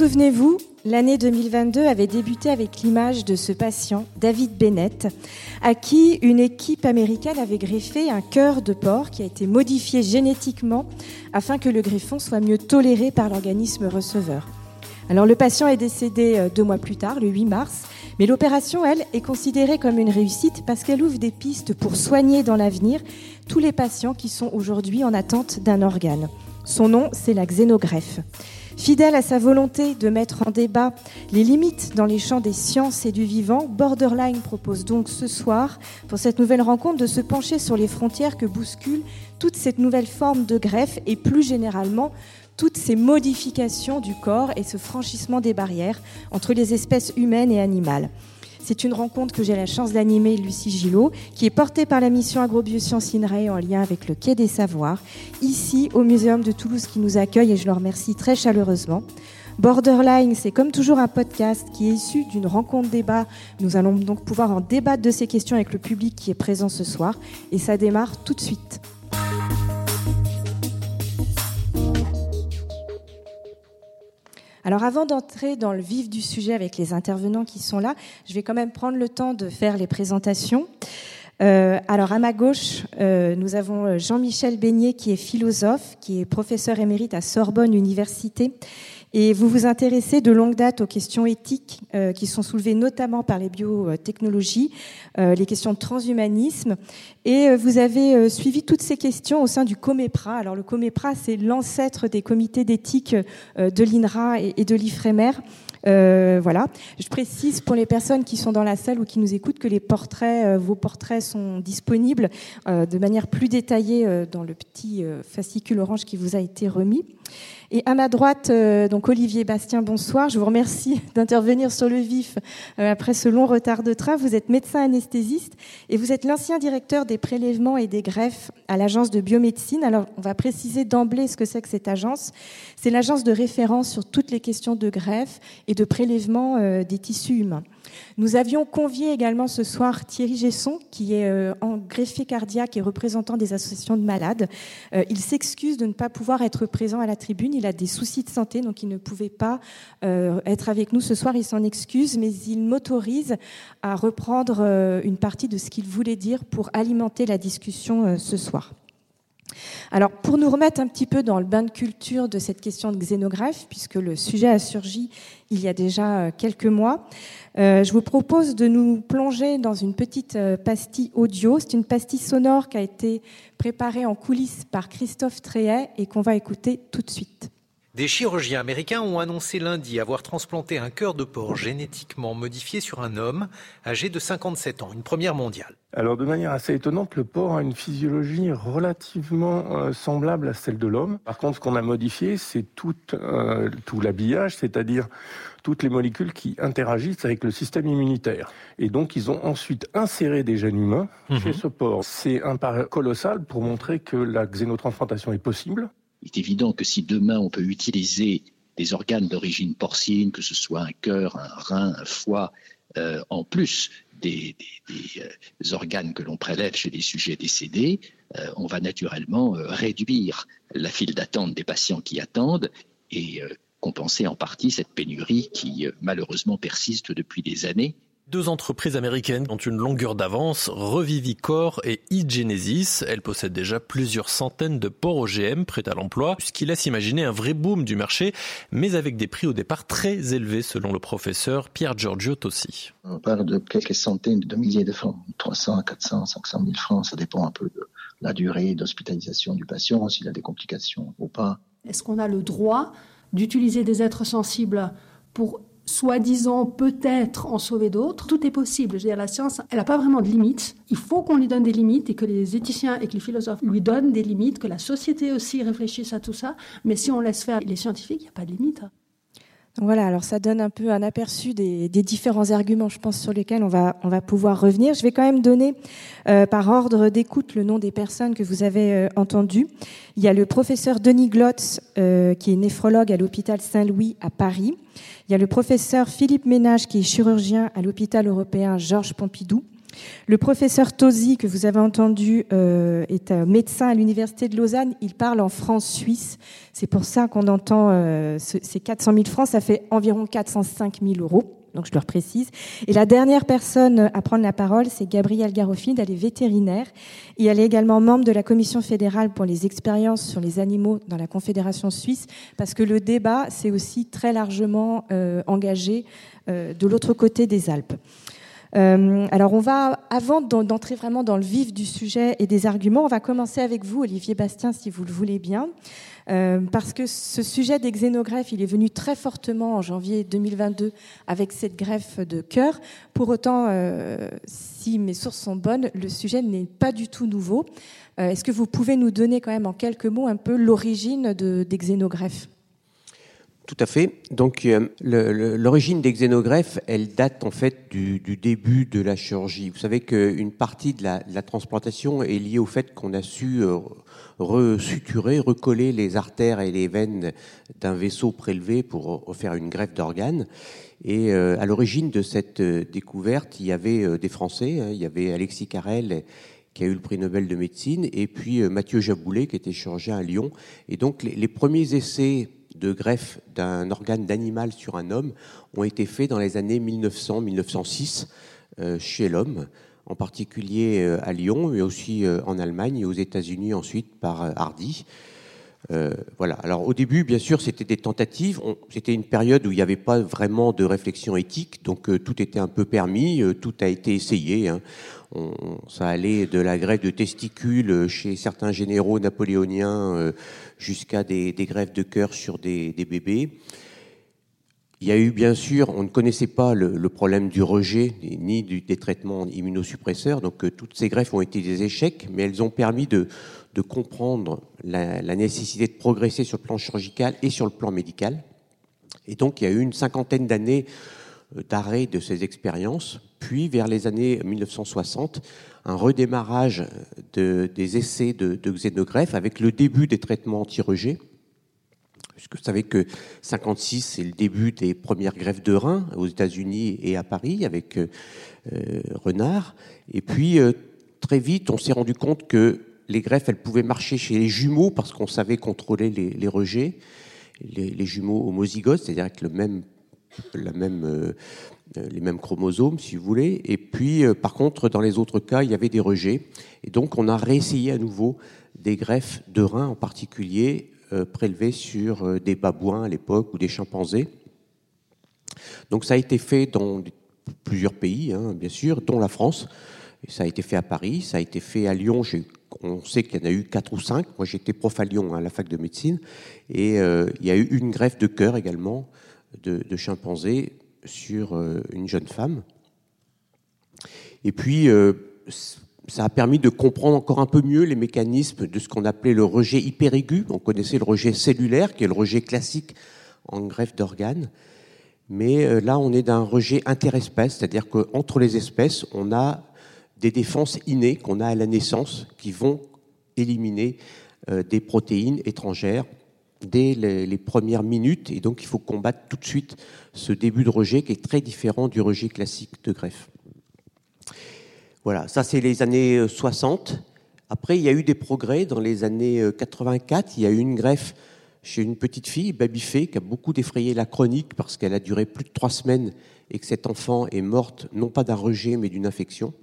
souvenez-vous, l'année 2022 avait débuté avec l'image de ce patient, David Bennett, à qui une équipe américaine avait greffé un cœur de porc qui a été modifié génétiquement afin que le greffon soit mieux toléré par l'organisme receveur. Alors le patient est décédé euh, deux mois plus tard, le 8 mars, mais l'opération, elle, est considérée comme une réussite parce qu'elle ouvre des pistes pour soigner dans l'avenir tous les patients qui sont aujourd'hui en attente d'un organe. Son nom, c'est la xénogreffe. Fidèle à sa volonté de mettre en débat les limites dans les champs des sciences et du vivant, Borderline propose donc ce soir, pour cette nouvelle rencontre, de se pencher sur les frontières que bouscule toute cette nouvelle forme de greffe et plus généralement toutes ces modifications du corps et ce franchissement des barrières entre les espèces humaines et animales. C'est une rencontre que j'ai la chance d'animer, Lucie Gillot, qui est portée par la mission Agrobiosciences INRAE en lien avec le Quai des Savoirs, ici au Muséum de Toulouse qui nous accueille et je le remercie très chaleureusement. Borderline, c'est comme toujours un podcast qui est issu d'une rencontre débat. Nous allons donc pouvoir en débattre de ces questions avec le public qui est présent ce soir et ça démarre tout de suite. Alors avant d'entrer dans le vif du sujet avec les intervenants qui sont là, je vais quand même prendre le temps de faire les présentations. Euh, alors à ma gauche, euh, nous avons Jean-Michel Beignet qui est philosophe, qui est professeur émérite à Sorbonne Université et vous vous intéressez de longue date aux questions éthiques euh, qui sont soulevées notamment par les biotechnologies, euh, les questions de transhumanisme. Et euh, vous avez suivi toutes ces questions au sein du COMEPRA. Alors le COMEPRA, c'est l'ancêtre des comités d'éthique de l'INRA et, de l'IFREMER. voilà. Je précise pour les personnes qui sont dans la salle ou qui nous écoutent que les portraits, vos portraits sont disponibles de manière plus détaillée dans le petit fascicule orange qui vous a été remis. Et à ma droite, euh, donc Olivier Bastien, bonsoir. Je vous remercie d'intervenir sur le vif euh, après ce long retard de train. Vous êtes médecin anesthésiste et vous êtes l'ancien directeur des prélèvements et des greffes à l'agence de biomédecine. Alors, on va préciser d'emblée ce que c'est que cette agence. C'est l'agence de référence sur toutes les questions de greffe et de prélèvement euh, des tissus humains. Nous avions convié également ce soir Thierry Gesson, qui est euh, en greffier cardiaque et représentant des associations de malades. Euh, il s'excuse de ne pas pouvoir être présent à la tribune. Il a des soucis de santé, donc il ne pouvait pas euh, être avec nous ce soir. Il s'en excuse, mais il m'autorise à reprendre une partie de ce qu'il voulait dire pour alimenter la discussion ce soir. Alors, pour nous remettre un petit peu dans le bain de culture de cette question de xénographe, puisque le sujet a surgi il y a déjà euh, quelques mois, euh, je vous propose de nous plonger dans une petite euh, pastille audio. C'est une pastille sonore qui a été préparée en coulisses par Christophe Tréhet et qu'on va écouter tout de suite. Des chirurgiens américains ont annoncé lundi avoir transplanté un cœur de porc génétiquement modifié sur un homme âgé de 57 ans, une première mondiale. Alors de manière assez étonnante, le porc a une physiologie relativement euh, semblable à celle de l'homme. Par contre, ce qu'on a modifié, c'est tout, euh, tout l'habillage, c'est-à-dire toutes les molécules qui interagissent avec le système immunitaire. Et donc, ils ont ensuite inséré des gènes humains chez mhm. ce porc. C'est un pas colossal pour montrer que la xénotransplantation est possible. Il est évident que si demain on peut utiliser des organes d'origine porcine, que ce soit un cœur, un rein, un foie, euh, en plus des, euh, organes que l'on prélève chez des sujets décédés, euh, on va naturellement réduire la file d'attente des patients qui attendent et compenser en partie cette pénurie qui malheureusement persiste depuis des années deux entreprises américaines ont une longueur d'avance, Revivicor et eGenesis. Elles possèdent déjà plusieurs centaines de ports OGM prêts à l'emploi, ce qui laisse imaginer un vrai boom du marché, mais avec des prix au départ très élevés selon le professeur Pierre Giorgio Tossi. On parle de quelques centaines de milliers de francs, 300, 400, 500 000 francs, ça dépend un peu de la durée d'hospitalisation du patient, s'il a des complications ou pas. Est-ce qu'on a le droit d'utiliser des êtres sensibles pour soi-disant peut-être en sauver d'autres. Tout est possible. Je veux dire, la science, elle n'a pas vraiment de limites. Il faut qu'on lui donne des limites et que les éthiciens et que les philosophes lui donnent des limites, que la société aussi réfléchisse à tout ça. Mais si on laisse faire les scientifiques, il n'y a pas de limite. Voilà, alors ça donne un peu un aperçu des, différents arguments, je pense, sur lesquels on va, pouvoir revenir. Je vais quand même donner euh, par ordre d'écoute le nom des personnes que vous avez euh, entendues. Il y a le professeur Denis Glotz, euh, qui est néphrologue à l'hôpital Saint-Louis à Paris. Il y a le professeur Philippe Ménage, qui est chirurgien à l'hôpital européen Georges Pompidou. Le professeur Tosi, que vous avez entendu, euh, est médecin à l'université de Lausanne. Il parle en France-Suisse. C'est pour ça qu'on entend euh, ces 400 000 francs. Ça fait environ 405 000 euros. Donc je leur précise. Et la dernière personne à prendre la parole, c'est Gabrielle Garofinde. Elle est vétérinaire et elle est également membre de la commission fédérale pour les expériences sur les animaux dans la Confédération suisse, parce que le débat s'est aussi très largement euh, engagé de l'autre côté des Alpes. Euh, alors, on va, avant d'entrer vraiment dans le vif du sujet et des arguments, on va commencer avec vous, Olivier Bastien, si vous le voulez bien. Euh, parce que ce sujet des xénogreffes, il est venu très fortement en janvier 2022 avec cette greffe de cœur. Pour autant, euh, si mes sources sont bonnes, le sujet n'est pas du tout nouveau. Est-ce que vous pouvez nous donner quand même en quelques mots un peu l'origine de, des xénogreffes? Tout à fait. Donc, euh, l'origine des xénogreffes, elle date en fait du, début de la chirurgie. Vous savez qu'une partie de la, transplantation est liée au fait qu'on a su euh, resuturer, recoller les artères et les veines d'un vaisseau prélevé pour refaire une greffe d'organes. Et euh, à l'origine de cette découverte, il y avait des Français. Hein. il y avait Alexis Carrel qui a eu le prix Nobel de médecine, et puis Mathieu Jaboulet, qui était chirurgien à Lyon. Et donc, les premiers essais de greffe d'un organe d'animal sur un homme ont été faits dans les années 1900-1906 euh, chez l'homme, en particulier euh, à Lyon, mais aussi euh, en Allemagne et aux États-Unis ensuite par Hardy. Voilà. Alors au début, bien sûr, c'était des tentatives. C'était une période où il n'y avait pas vraiment de réflexion éthique, donc tout était un peu permis, tout a été essayé. Hein. ça allait de la greffe de testicules chez certains généraux napoléoniens jusqu'à des, grèves de cœur sur des, bébés. Il y a eu, bien sûr, on ne connaissait pas le, problème du rejet ni des traitements immunosuppresseurs, donc euh, toutes ces greffes ont été des échecs, mais elles ont permis de, comprendre la, nécessité de progresser sur le plan chirurgical et sur le plan médical. Et donc, il y a eu une cinquantaine d'années euh, d'arrêt de ces expériences, puis vers les années 1960, un redémarrage des essais de, xénogreffe avec le début des traitements anti-rejet. Puisque vous savez que 56, c'est le début des premières greffes de reins aux États-Unis et à Paris avec euh, Renard. Et puis, euh, très vite, on s'est rendu compte que les greffes, elles pouvaient marcher chez les jumeaux parce qu'on savait contrôler les, rejets. Les, jumeaux homozygotes, c'est-à-dire avec le même, la même euh, euh, les mêmes chromosomes, si vous voulez. Et puis, euh, par contre, dans les autres cas, il y avait des rejets. Et donc, on a réessayé à nouveau des greffes de reins, en particulier euh, prélevées sur des babouins à l'époque ou des chimpanzés. Donc, ça a été fait dans plusieurs pays, hein, bien sûr, dont la France. Ça a été fait à Paris, ça a été fait à Lyon. On sait qu'il y en a eu quatre ou cinq. Moi, j'étais prof à Lyon, à la fac de médecine. Et il y a eu une greffe de cœur également de, chimpanzés sur euh, une jeune femme. Et puis, euh, ça a permis de comprendre encore un peu mieux les mécanismes de ce qu'on appelait le rejet hyperaigu. On connaissait le rejet cellulaire, qui est le rejet classique en greffe d'organes. Mais euh, là, on est d'un rejet interespèce, c'est-à-dire qu'entre les espèces, on a des défenses innées qu'on a à la naissance qui vont éliminer des protéines étrangères dès les, premières minutes. Et donc, il faut combattre tout de suite ce début de rejet qui est très différent du rejet classique de greffe. Voilà, ça c'est les années 60. Euh, Après, il y a eu des progrès dans les années 84. Euh, il y a eu une greffe chez une petite fille, Babifé, qui a beaucoup défrayé la chronique parce qu'elle a duré plus de trois semaines et que cet enfant est morte non pas d'un rejet mais d'une infection.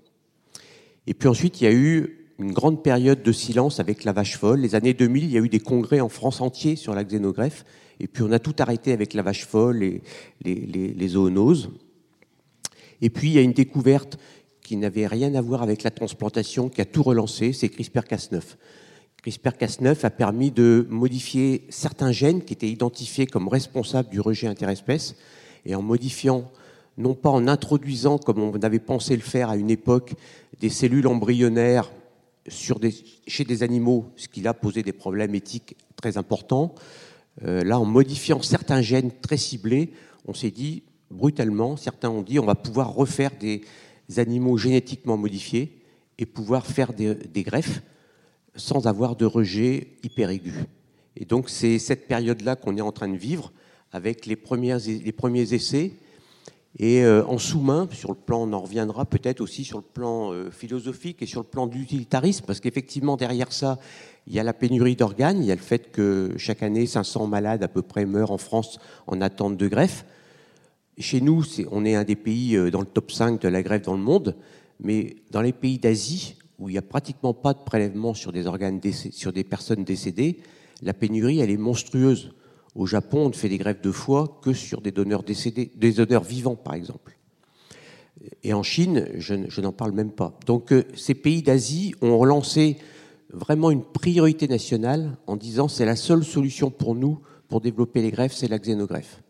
Et puis ensuite, il y a eu une grande période de silence avec la vache folle. Les années 2000, il y a eu des congrès en France entier sur la xénogreffe. Et puis on a tout arrêté avec la vache folle et les, les, zoonoses. Et puis il y a une découverte qui n'avait rien à voir avec la transplantation, qui a tout relancé, c'est CRISPR-Cas9. CRISPR-Cas9 a permis de modifier certains gènes qui étaient identifiés comme responsables du rejet interespèce, et en modifiant, non pas en introduisant, comme on avait pensé le faire à une époque, des cellules embryonnaires chez des animaux, ce qui a posé des problèmes éthiques très importants. Euh, là, en modifiant certains gènes très ciblés, on s'est dit brutalement, certains ont dit on va pouvoir refaire des animaux génétiquement modifiés et pouvoir faire des, greffes sans avoir de rejet hyperaigu. Et donc c'est cette période-là qu'on est en train de vivre avec les, premières, les premiers essais. Et euh, en sous-main, sur le plan, on en reviendra peut-être aussi sur le plan euh, philosophique et sur le plan d'utilitarisme, parce qu'effectivement, derrière ça, il y a la pénurie d'organes, il y a le fait que chaque année, 500 malades à peu près meurent en France en attente de greffe. Chez nous, on est un des pays euh, dans le top 5 de la greffe dans le monde, mais dans les pays d'Asie, où il n'y a pratiquement pas de prélèvement sur des organes sur des personnes décédées, la pénurie, elle est monstrueuse. Au Japon, on ne fait des greffes de foie que sur des donneurs décédés, des donneurs vivants, par exemple. Et en Chine, je, n'en parle même pas. Donc, euh, ces pays d'Asie ont relancé vraiment une priorité nationale en disant c'est la seule solution pour nous pour développer les greffes, c'est la xénogreffe.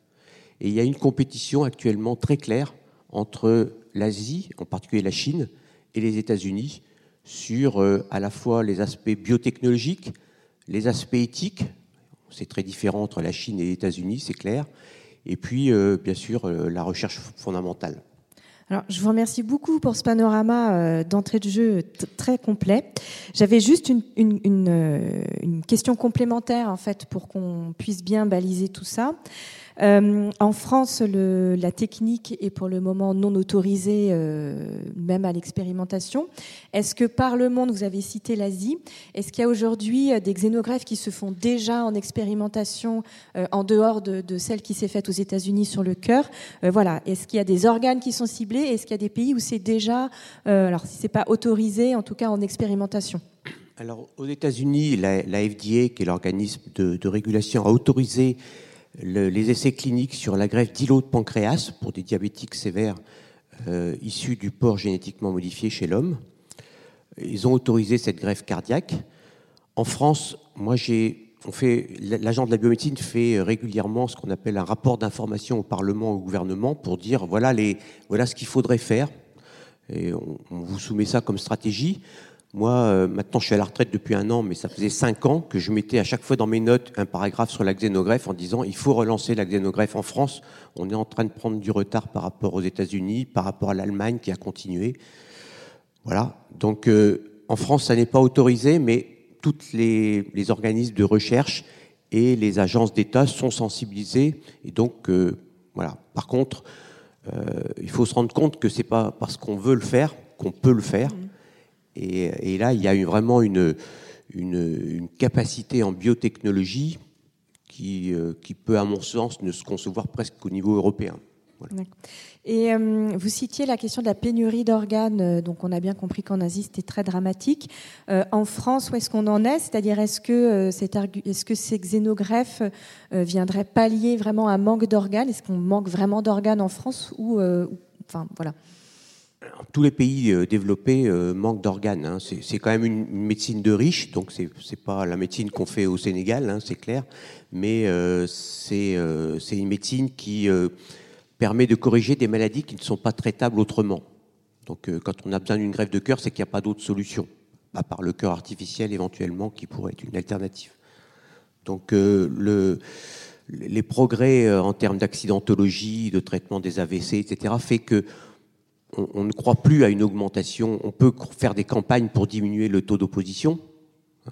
Et il y a une compétition actuellement très claire entre l'Asie, en particulier la Chine, et les États-Unis sur euh, à la fois les aspects biotechnologiques, les aspects éthiques, c'est très différent entre la Chine et les États-Unis, c'est clair, et puis euh, bien sûr euh, la recherche fondamentale. Alors, je vous remercie beaucoup pour ce panorama d'entrée de jeu très complet. J'avais juste une, une, question complémentaire en fait pour qu'on puisse bien baliser tout ça. Euh, en France, la technique est pour le moment non autorisée, euh, même à l'expérimentation. Est-ce que par le monde, vous avez cité l'Asie, est-ce qu'il y a aujourd'hui euh, des xénogreffes qui se font déjà en expérimentation en dehors de, de celle qui s'est faite aux États-Unis sur le cœur? Voilà. Est-ce qu'il y a des organes qui sont ciblés? Est-ce qu'il y a des pays où c'est déjà, alors si c'est pas autorisé, en tout cas en expérimentation? Alors, aux États-Unis, la, FDA, qui est l'organisme de, régulation, a autorisé les essais cliniques sur la greffe d'îlots de pancréas pour des diabétiques sévères euh, issus du porc génétiquement modifié chez l'homme. Ils ont autorisé cette greffe cardiaque. En France, moi j'ai, l'agent de la biomédecine fait régulièrement ce qu'on appelle un rapport d'information au Parlement, au gouvernement, pour dire voilà les, voilà ce qu'il faudrait faire. Et on vous soumet ça comme stratégie. Moi, euh, maintenant, je suis à la retraite depuis un an, mais ça faisait cinq ans que je mettais à chaque fois dans mes notes un paragraphe sur la xénogreffe en disant il faut relancer la xénogreffe en France. On est en train de prendre du retard par rapport aux États-Unis, par rapport à l'Allemagne qui a continué. Voilà. Donc, euh, en France, ça n'est pas autorisé, mais tous les, organismes de recherche et les agences d'État sont sensibilisés. Et donc, euh, voilà. Par contre, il faut se rendre compte que c'est pas parce qu'on veut le faire qu'on peut le faire. Mmh. Et, là, il y a vraiment une, capacité en biotechnologie qui, euh, qui, peut, à mon sens, ne se concevoir presque qu'au niveau européen. Et euh, vous citiez la question de la pénurie d'organes, euh, donc on a bien compris qu'en Asie c'était très dramatique. en France, où est-ce qu'on en est? C'est-à-dire est-ce que, ces xénogreffes viendraient pallier vraiment un manque d'organes? Est-ce qu'on manque vraiment d'organes en France enfin voilà tous les pays euh, développés euh, manquent d'organes. Hein. C'est quand même une médecine de riches, donc c'est n'est pas la médecine qu'on fait au Sénégal, hein, c'est clair, mais euh, c'est une médecine qui permet de corriger des maladies qui ne sont pas traitables autrement. Donc quand on a besoin d'une greffe de cœur, c'est qu'il n'y a pas d'autre solution, à part le cœur artificiel éventuellement, qui pourrait être une alternative. Donc le, les progrès en termes d'accidentologie, de traitement des AVC, etc., fait que on, ne croit plus à une augmentation. On peut faire des campagnes pour diminuer le taux d'opposition,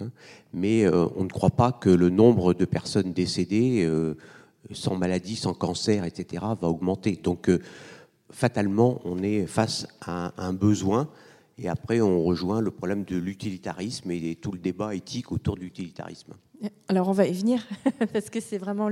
hein, mais euh, on ne croit pas que le nombre de personnes décédées euh, sans maladie, sans cancer, etc., va augmenter. Donc, euh, fatalement, on est face à un, besoin. Et après, on rejoint le problème de l'utilitarisme et tout le débat éthique autour de l'utilitarisme. Alors on va y venir parce que c'est vraiment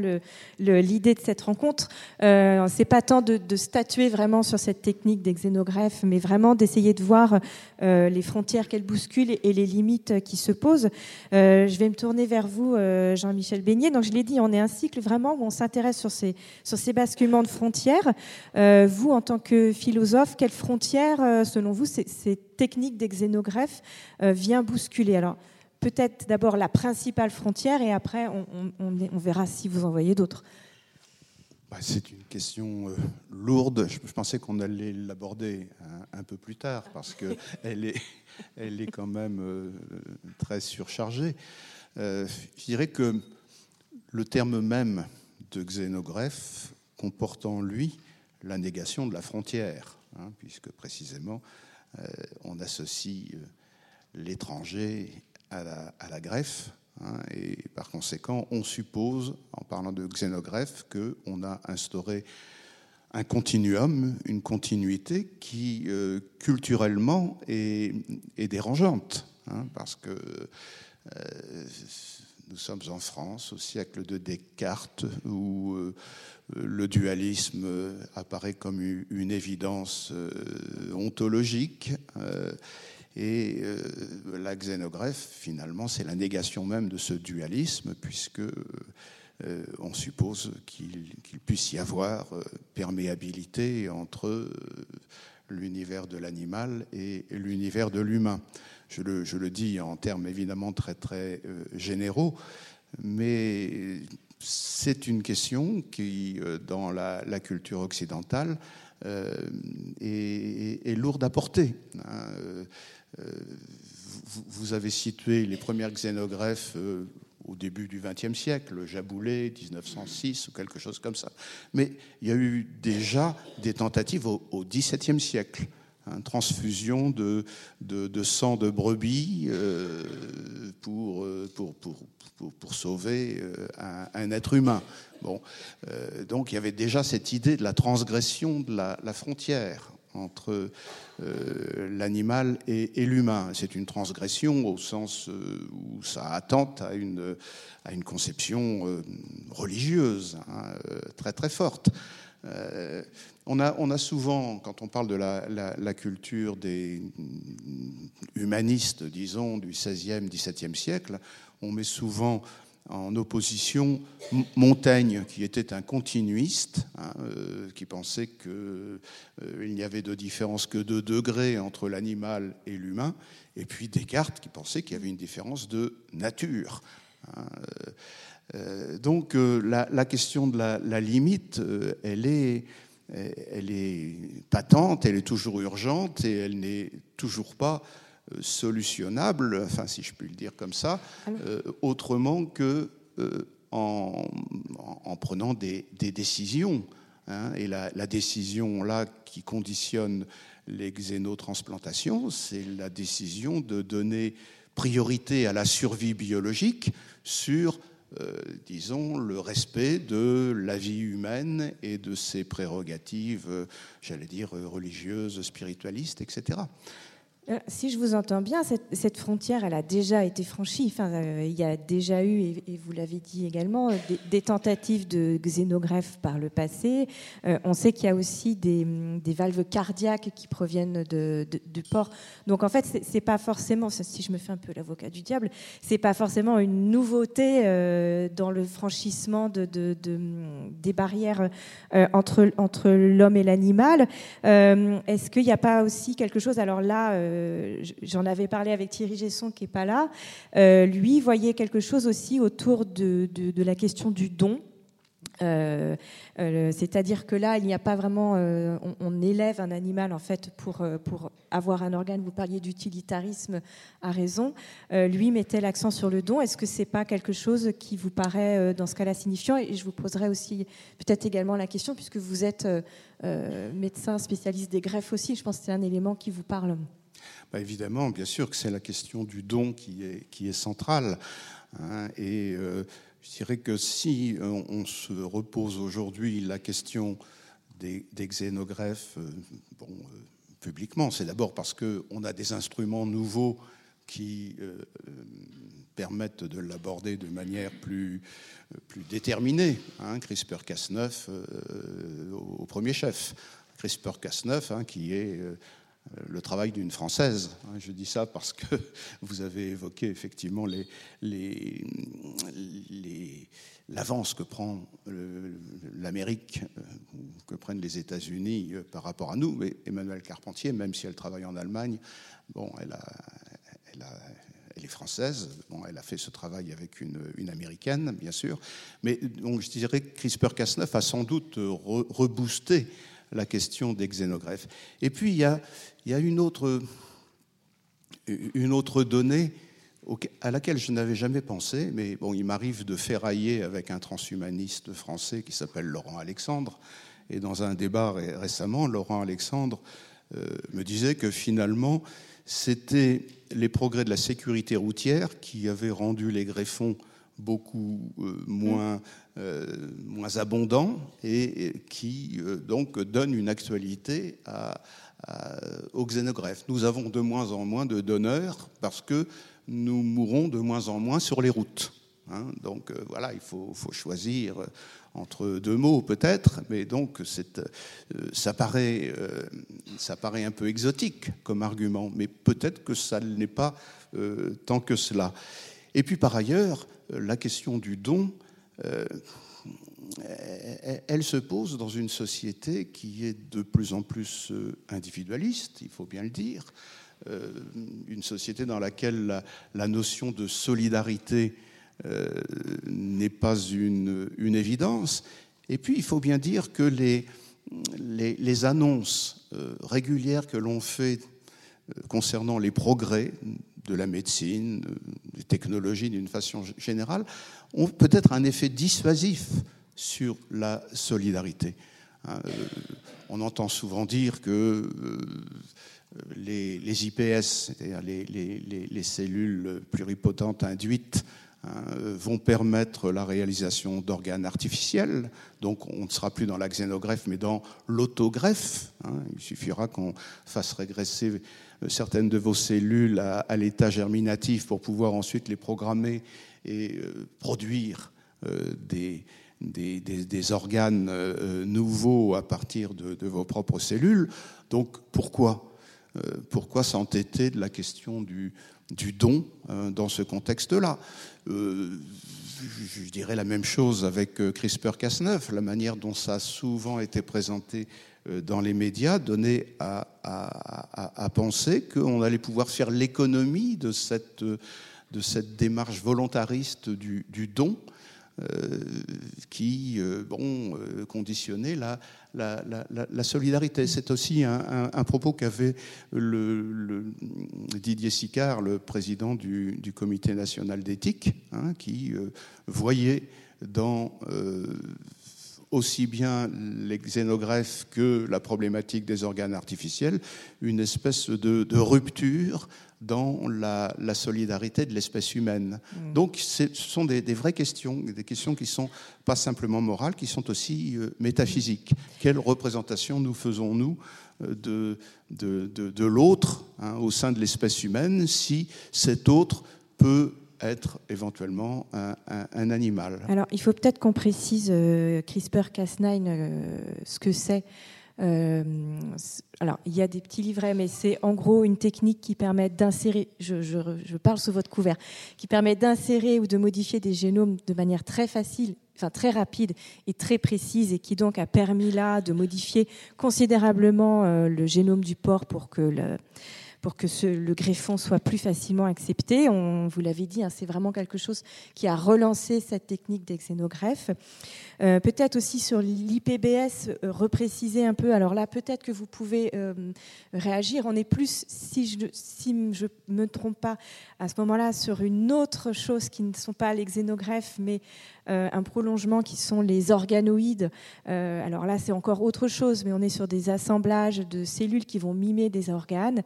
l'idée de cette rencontre. Euh, c'est pas tant de, statuer vraiment sur cette technique des xénogreffes, mais vraiment d'essayer de voir euh, les frontières qu'elle bouscule et, les limites qui se posent. Euh, je vais me tourner vers vous, euh, Jean-Michel Beignet. Donc je l'ai dit, on est un cycle vraiment où on s'intéresse sur ces, sur ces basculements de frontières. vous, en tant que philosophe, quelles frontières, selon vous, ces, ces techniques des xénogreffes vient bousculer? Alors peut-être d'abord la principale frontière et après on, verra si vous en voyez d'autres. Bah, c'est une question euh, lourde. Je, pensais qu'on allait l'aborder un, peu plus tard parce qu'elle est, elle est quand même euh, très surchargée. Euh, je dirais que le terme même de xénogreffe comporte en lui la négation de la frontière, hein, puisque précisément on associe l'étranger à la, greffe. Hein, et par conséquent, on suppose, en parlant de xénogreffe, qu'on a instauré un continuum, une continuité qui euh, culturellement est, dérangeante, hein, parce que euh, nous sommes en France au siècle de Descartes, où euh, le dualisme apparaît comme une évidence ontologique. Et la xénogreffe, finalement, c'est la négation même de ce dualisme, puisque euh, on suppose qu'il puisse y avoir euh, perméabilité entre euh, l'univers de l'animal et l'univers de l'humain. Je le, dis en termes évidemment très très généraux, mais c'est une question qui, dans la, culture occidentale, est, lourde à porter. Hein. Vous, avez situé les premières xénogreffes au début du XXe siècle, Jaboulet, 1906 ou quelque chose comme ça. Mais il y a eu déjà des tentatives au, XVIIe siècle. Hein, transfusion de, sang de brebis euh, pour, sauver euh, un, être humain. Bon, euh, donc il y avait déjà cette idée de la transgression de la frontière entre euh, l'animal et, l'humain. C'est une transgression au sens euh, où ça attente à une, à une conception euh, religieuse hein, très très forte. on, a, on a souvent, quand on parle de la, la, culture des humanistes, disons, du XVIe, XVIIe siècle, on met souvent en opposition Montaigne, qui était un continuiste, hein, euh, qui pensait qu'il euh, n'y avait de différence que de degrés entre l'animal et l'humain, et puis Descartes, qui pensait qu'il y avait une différence de nature. Hein, euh, donc la, question de la, limite, elle est, elle est patente, elle est toujours urgente, et elle n'est toujours pas solutionnable, enfin si je puis le dire comme ça, euh, autrement que euh, en, prenant des, décisions. Hein. et la, décision là qui conditionne les xénotransplantations, c'est la décision de donner priorité à la survie biologique sur, euh, disons, le respect de la vie humaine et de ses prérogatives, j'allais dire, religieuses, spiritualistes, etc. Euh, si je vous entends bien, cette, frontière, elle a déjà été franchie. Euh, il y a déjà eu, et, vous l'avez dit également, euh, des, tentatives de xénogreffe par le passé. on sait qu'il y a aussi des, valves cardiaques qui proviennent de, du porc. Donc, en fait, c'est pas forcément, si je me fais un peu l'avocat du diable, c'est pas forcément une nouveauté dans le franchissement de, des barrières entre, entre l'homme et l'animal. Est-ce qu'il n'y a pas aussi quelque chose, alors là, j'en avais parlé avec Thierry Gesson qui n'est pas là, euh, lui voyait quelque chose aussi autour de, la question du don. Euh, c'est-à-dire que là, il n'y a pas vraiment, on, élève un animal en fait pour pour avoir un organe. Vous parliez d'utilitarisme à raison. lui mettait l'accent sur le don. Est-ce que c'est pas quelque chose qui vous paraît dans ce cas-là signifiant? Et je vous poserai aussi peut-être également la question puisque vous êtes médecin spécialiste des greffes aussi. Je pense que c'est un élément qui vous parle. Bah, évidemment, bien sûr que c'est la question du don qui est, qui est centrale. Hein, et euh, je dirais que si on, se repose aujourd'hui la question des, xénogreffes, euh, bon, euh, publiquement, c'est d'abord parce qu'on a des instruments nouveaux qui permettent de l'aborder de manière plus, plus déterminée. Hein, CRISPR-Cas9 au, premier chef. CRISPR-Cas9 hein, qui est le travail d'une Française. Hein, je dis ça parce que vous avez évoqué effectivement l'avance que prend l'Amérique, euh, que prennent les États-Unis euh, par rapport à nous. Mais Emmanuel Carpentier, même si elle travaille en Allemagne, bon, elle, est française. Bon, elle a fait ce travail avec une, américaine, bien sûr. Mais donc, je dirais que CRISPR-Cas9 a sans doute reboosté la question des xénogreffes. Et puis, il y a, une, autre, donnée à laquelle je n'avais jamais pensé, mais bon, il m'arrive de ferrailler avec un transhumaniste français qui s'appelle Laurent Alexandre. Et dans un débat récemment, Laurent Alexandre euh, me disait que finalement, c'était les progrès de la sécurité routière qui avaient rendu les greffons beaucoup moins, moins abondants et, qui donc donnent une actualité à, aux xénogreffes. Nous avons de moins en moins de donneurs parce que nous mourons de moins en moins sur les routes. Hein. donc voilà, il faut, choisir entre deux mots peut-être, mais donc euh, ça, paraît, euh, ça paraît un peu exotique comme argument, mais peut-être que ça n'est pas euh, tant que cela. Et puis par ailleurs, la question du don, elle se pose dans une société qui est de plus en plus individualiste, il faut bien le dire, une société dans laquelle la notion de solidarité euh, n'est pas une, évidence. Et puis, il faut bien dire que les, les, les annonces euh, régulières que l'on fait euh, concernant les progrès de la médecine, des technologies d'une façon générale, ont peut-être un effet dissuasif sur la solidarité. Hein, on entend souvent dire que les, les IPS, c'est-à-dire les, les, les, cellules pluripotentes induites, Hein, vont permettre la réalisation d'organes artificiels. Donc on ne sera plus dans la xénogreffe, mais dans l'autogreffe. Hein. Il suffira qu'on fasse régresser euh, certaines de vos cellules à, l'état germinatif pour pouvoir ensuite les programmer et euh, produire euh, des, organes nouveaux à partir de, vos propres cellules. Donc pourquoi pourquoi s'entêter de la question du, du don euh, dans ce contexte-là? Euh, je dirais la même chose avec euh, CRISPR-Cas9, la manière dont ça a souvent été présenté dans les médias donnait à, penser qu'on allait pouvoir faire l'économie de cette, démarche volontariste du, don euh, qui euh, bon, euh, conditionnait la, solidarité. C'est aussi un, propos qu'avait Didier Sicard, le président du, Comité national d'éthique, hein, qui voyait dans aussi bien les xénogreffes que la problématique des organes artificiels une espèce de, de rupture dans la, solidarité de l'espèce humaine. Mm. Donc ce sont des, vraies questions, des questions qui sont pas simplement morales, qui sont aussi euh, métaphysiques. Quelle représentation nous faisons, nous, euh, de, de, de, l'autre hein, au sein de l'espèce humaine, si cet autre peut être éventuellement un, animal. Alors, il faut peut-être qu'on précise euh, CRISPR-Cas9, ce que c'est. Euh, alors, il y a des petits livrets, mais c'est en gros une technique qui permet d'insérer, je, je, parle sous votre couvert, qui permet d'insérer ou de modifier des génomes de manière très facile, enfin très rapide et très précise, et qui donc a permis là de modifier considérablement euh, le génome du porc pour que le pour que le greffon soit plus facilement accepté. On vous l'avait dit, hein, c'est vraiment quelque chose qui a relancé cette technique d'exénogreffe. Euh, peut-être aussi sur l'IPBS, euh, repréciser un peu. Alors là, peut-être que vous pouvez euh, réagir. On est plus, si je si je me trompe pas, à ce moment-là, sur une autre chose qui ne sont pas les xénogreffes, mais un prolongement qui sont les organoïdes. alors là, c'est encore autre chose, mais on est sur des assemblages de cellules qui vont mimer des organes.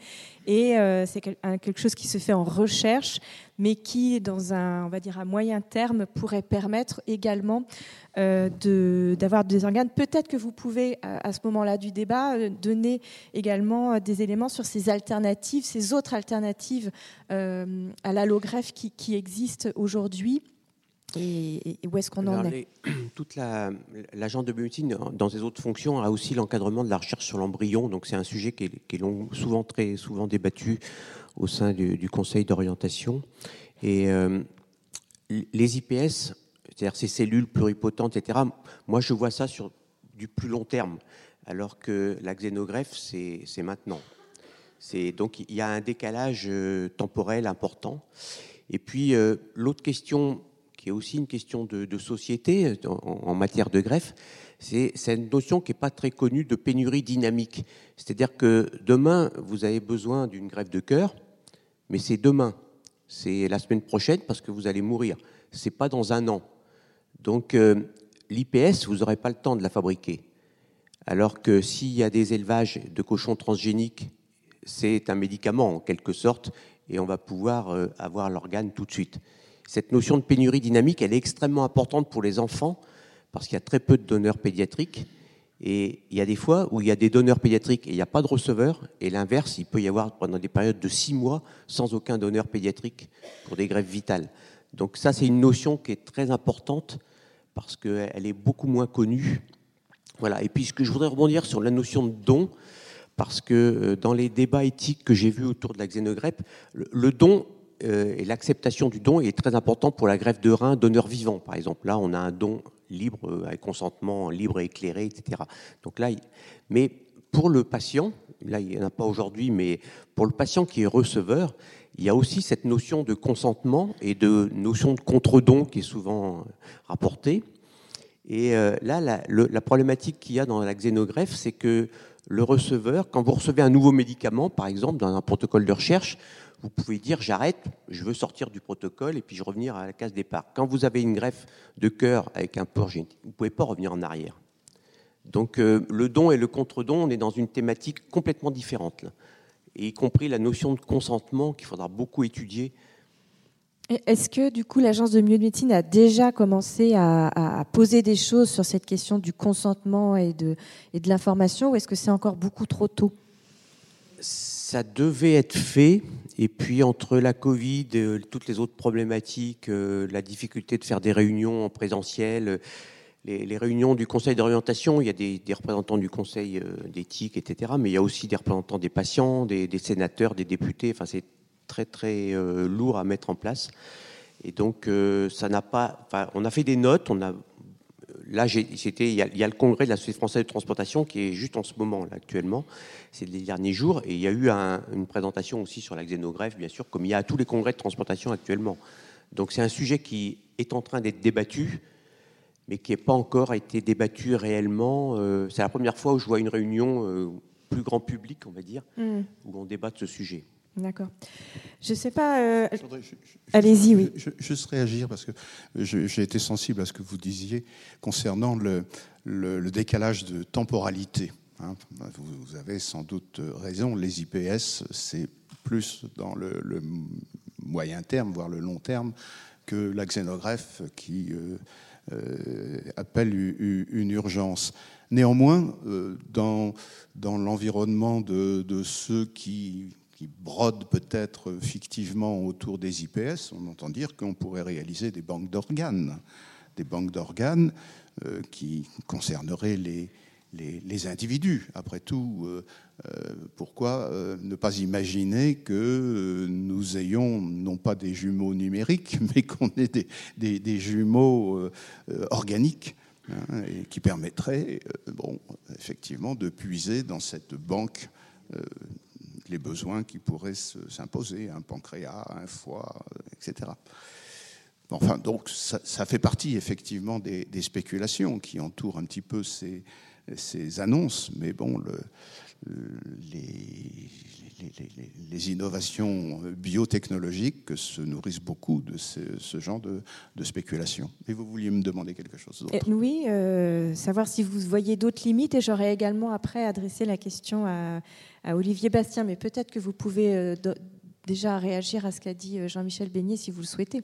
Et c'est quelque chose qui se fait en recherche mais qui, dans un, on va dire, à moyen terme, pourrait permettre également euh, d'avoir des organes. Peut-être que vous pouvez, à, ce moment-là du débat, euh, donner également euh, des éléments sur ces alternatives, ces autres alternatives à l'allogreffe qui existent aujourd'hui. Et, où est-ce qu'on en est Toute l'agence de biomédecine, dans ses autres fonctions, a aussi l'encadrement de la recherche sur l'embryon. Donc c'est un sujet qui est, qui est souvent très souvent débattu au sein du, conseil d'orientation. Et euh, les IPS, c'est-à-dire ces cellules pluripotentes, etc., moi je vois ça sur du plus long terme, alors que la xénogreffe, c'est maintenant. Donc il y a un décalage euh, temporel important. Et puis euh, l'autre question, qui est aussi une question de, société en, en, matière de greffe, c'est une notion qui n'est pas très connue de pénurie dynamique. C'est-à-dire que demain, vous avez besoin d'une greffe de cœur, mais c'est demain, c'est la semaine prochaine parce que vous allez mourir. C'est pas dans un an. Donc euh, l'IPS, vous n'aurez pas le temps de la fabriquer. Alors que s'il y a des élevages de cochons transgéniques, c'est un médicament en quelque sorte, et on va pouvoir euh, avoir l'organe tout de suite. Cette notion de pénurie dynamique, elle est extrêmement importante pour les enfants parce qu'il y a très peu de donneurs pédiatriques. Et il y a des fois où il y a des donneurs pédiatriques et il n'y a pas de receveur. Et l'inverse, il peut y avoir pendant des périodes de six mois sans aucun donneur pédiatrique pour des greffes vitales. Donc ça, c'est une notion qui est très importante parce qu'elle est beaucoup moins connue. Voilà. Et puis, ce que je voudrais rebondir sur la notion de don, parce que euh, dans les débats éthiques que j'ai vus autour de la xénogreffe, le don euh, et l'acceptation du don est très important pour la greffe de rein donneur vivant. Par exemple, là, on a un don libre, euh, avec consentement libre et éclairé, etc. Donc là, mais pour le patient, là, il n'y en a pas aujourd'hui, mais pour le patient qui est receveur, il y a aussi cette notion de consentement et de notion de contre-don qui est souvent rapportée. Et là, la, la problématique qu'il y a dans la xénogreffe, c'est que le receveur, quand vous recevez un nouveau médicament, par exemple, dans un protocole de recherche, vous pouvez dire j'arrête, je veux sortir du protocole et puis je revenir à la case départ. Quand vous avez une greffe de cœur avec un port génétique, vous ne pouvez pas revenir en arrière. Donc euh, le don et le contre-don, on est dans une thématique complètement différente, y compris la notion de consentement qu'il faudra beaucoup étudier est-ce que du coup l'agence de médecine a déjà commencé à, poser des choses sur cette question du consentement et de, et de l'information ou est-ce que c'est encore beaucoup trop tôt? Ça devait être fait et puis entre la Covid, euh, toutes les autres problématiques, euh, la difficulté de faire des réunions en présentiel, les, réunions du conseil d'orientation, il y a des, représentants du conseil euh, d'éthique, etc. Mais il y a aussi des représentants des patients, des, des sénateurs, des députés. Enfin, c'est très très euh, lourd à mettre en place. Et donc, euh, ça n'a pas. Enfin, on a fait des notes. On a. Là, c'était. Il y, a, le congrès de la Société française de transplantation qui est juste en ce moment, là, actuellement. C'est les derniers jours. Et il y a eu une présentation aussi sur la xénogreffe, bien sûr, comme il y a à tous les congrès de transplantation actuellement. Donc, c'est un sujet qui est en train d'être débattu, mais qui n'a pas encore été débattu réellement. Euh, c'est la première fois où je vois une réunion plus grand public, on va dire, mmh. où on débat de ce sujet. D'accord. Je ne sais pas. Euh, allez-y, oui. Je, juste réagir parce que j'ai été sensible à ce que vous disiez concernant le, le, décalage de temporalité. Hein. Vous, avez sans doute raison. Les IPS, c'est plus dans le, moyen terme, voire le long terme, que la xénogreffe qui euh, euh, appelle une urgence. Néanmoins, dans, dans l'environnement de, de, ceux qui qui brode peut-être fictivement autour des IPS, on entend dire qu'on pourrait réaliser des banques d'organes, des banques d'organes euh, qui concerneraient les, les, individus. Après tout, euh, euh, pourquoi ne pas imaginer que nous ayons non pas des jumeaux numériques, mais qu'on ait des, des, jumeaux organiques hein, et qui permettraient, bon, effectivement, de puiser dans cette banque les besoins qui pourraient s'imposer, un pancréas, un foie, etc. Enfin, donc ça, fait partie effectivement des, spéculations qui entourent un petit peu ces, ces annonces, mais bon, le, les, les, innovations biotechnologiques se nourrissent beaucoup de ce, genre de, de spéculation. Et vous vouliez me demander quelque chose d'autre eh, Oui, euh, savoir si vous voyez d'autres limites, et j'aurais également après adressé la question à, à Olivier Bastien, mais peut-être que vous pouvez euh, déjà réagir à ce qu'a dit euh, Jean-Michel Beignet si vous le souhaitez.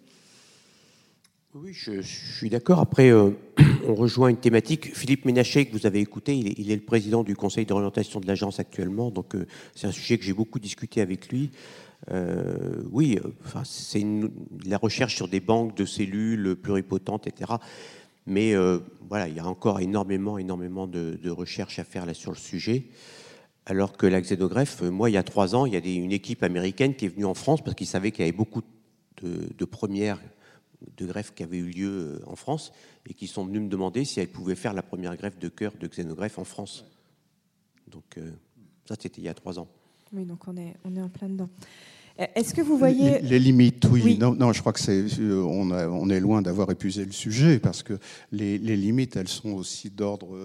Oui, je, suis d'accord. Après, euh, on rejoint une thématique. Philippe Ménaché, que vous avez écouté, il est, le président du conseil d'orientation de l'agence actuellement. Donc, c'est un sujet que j'ai beaucoup discuté avec lui. Oui, enfin, c'est la recherche sur des banques de cellules pluripotentes, etc. Mais voilà, il y a encore énormément, énormément de, recherches à faire sur le sujet. Alors que la xénogreffe, moi, il y a trois ans, il y a une équipe américaine qui est venue en France parce qu'ils savaient qu'il y avait beaucoup de, de premières de greffes qui avaient eu lieu euh, en France et qui sont venus me demander si elles pouvaient faire la première greffe de cœur de xénogreffe en France. Donc euh, ça, c'était il y a trois ans. Oui, donc on est, on est en plein dedans. Euh, est-ce que vous voyez les, limites Oui, Non, non, je crois que c'est on, on, est loin d'avoir épuisé le sujet parce que les, les limites, elles sont aussi d'ordre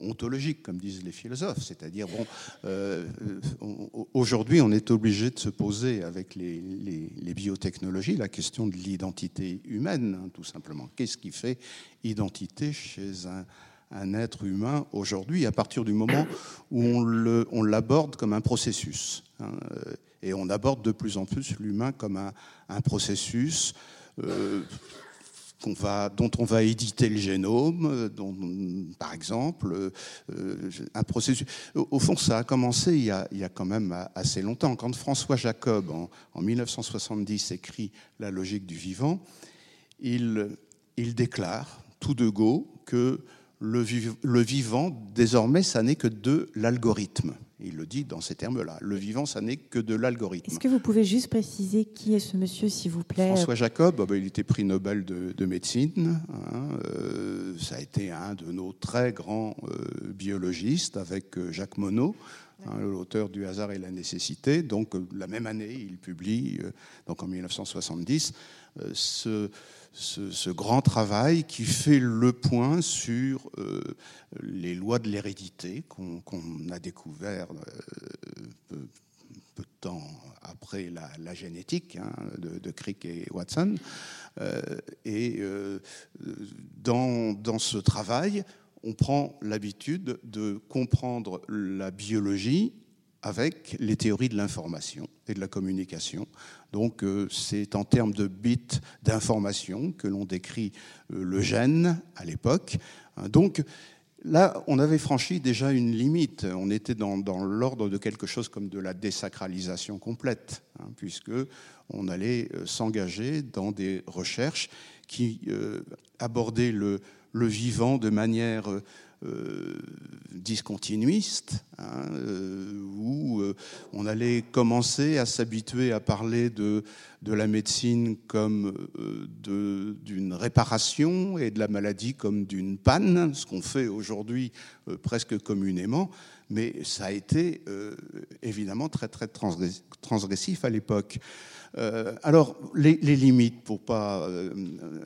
ontologique, comme disent les philosophes. C'est-à-dire, bon, euh, aujourd'hui, on est obligé de se poser avec les, biotechnologies la question de l'identité humaine, hein, tout simplement. Qu'est-ce qui fait identité chez un, être humain aujourd'hui, à partir du moment où on l'aborde comme un processus hein, Et on aborde de plus en plus l'humain comme un, processus va, dont on va éditer le génome, dont, par exemple, un processus. Au, fond, ça a commencé il y a, quand même assez longtemps. Quand François Jacob, en, en 1970, écrit La logique du vivant, il, déclare tout de go que le vivant, désormais, ça n'est que de l'algorithme. Il le dit dans ces termes-là. Le vivant, ça n'est que de l'algorithme. Est-ce que vous pouvez juste préciser qui est ce monsieur, s'il vous plaît François Jacob, ah ben, il était prix Nobel de, médecine. Hein, euh, ça a été un de nos très grands euh, biologistes avec euh, Jacques Monod. Hein, l'auteur du hasard et la nécessité. Donc, la même année, il publie, donc en 1970, ce, ce, grand travail qui fait le point sur euh, les lois de l'hérédité qu'on a découvert euh, peu, de temps après la, génétique hein, de, Crick et Watson. Euh, et dans, dans ce travail, on prend l'habitude de comprendre la biologie avec les théories de l'information et de la communication. Donc euh, c'est en termes de bits d'information que l'on décrit euh, le gène à l'époque. Hein, donc là, on avait franchi déjà une limite. On était dans, l'ordre de quelque chose comme de la désacralisation complète, hein, puisque on allait euh, s'engager dans des recherches qui abordaient le, vivant de manière discontinuiste, hein, euh, où euh, on allait commencer à s'habituer à parler de, de la médecine comme d'une réparation et de la maladie comme d'une panne, ce qu'on fait aujourd'hui presque communément, mais ça a été évidemment très très transgressif à l'époque. Alors, les, limites, pour pas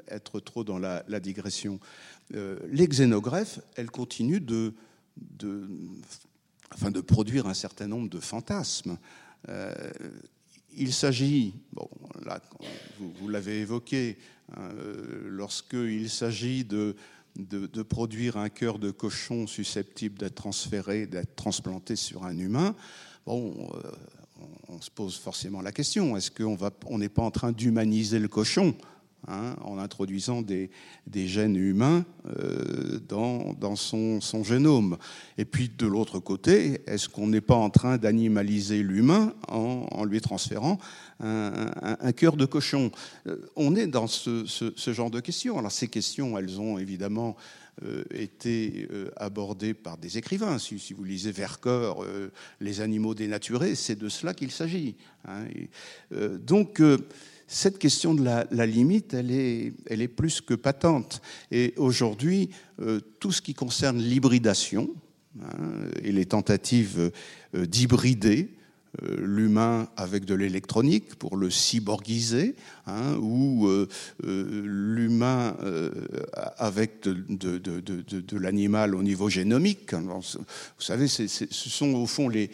être trop dans la, digression, euh, les xénogreffes, elles continuent de, enfin, de produire un certain nombre de fantasmes. Euh, il s'agit, bon, là, vous, l'avez évoqué, hein, euh, lorsqu'il s'agit de, de, produire un cœur de cochon susceptible d'être transféré, d'être transplanté sur un humain, bon, on, se pose forcément la question est-ce qu'on n'est on pas en train d'humaniser le cochon Hein, en introduisant des, gènes humains euh, dans, son, génome? Et puis de l'autre côté, est-ce qu'on n'est pas en train d'animaliser l'humain en, lui transférant un, cœur de cochon? Euh, On est dans ce, genre de questions. Alors ces questions, elles ont évidemment été abordées par des écrivains. Si, vous lisez Vercors, Les animaux dénaturés, c'est de cela qu'il s'agit. Hein. donc cette question de la, limite, elle est, plus que patente. Et aujourd'hui, euh, tout ce qui concerne l'hybridation hein, et les tentatives euh, d'hybrider, euh, l'humain avec de l'électronique pour le cyborgiser, hein, ou euh, euh, l'humain avec de, l'animal au niveau génomique. vous savez, ce sont au fond les,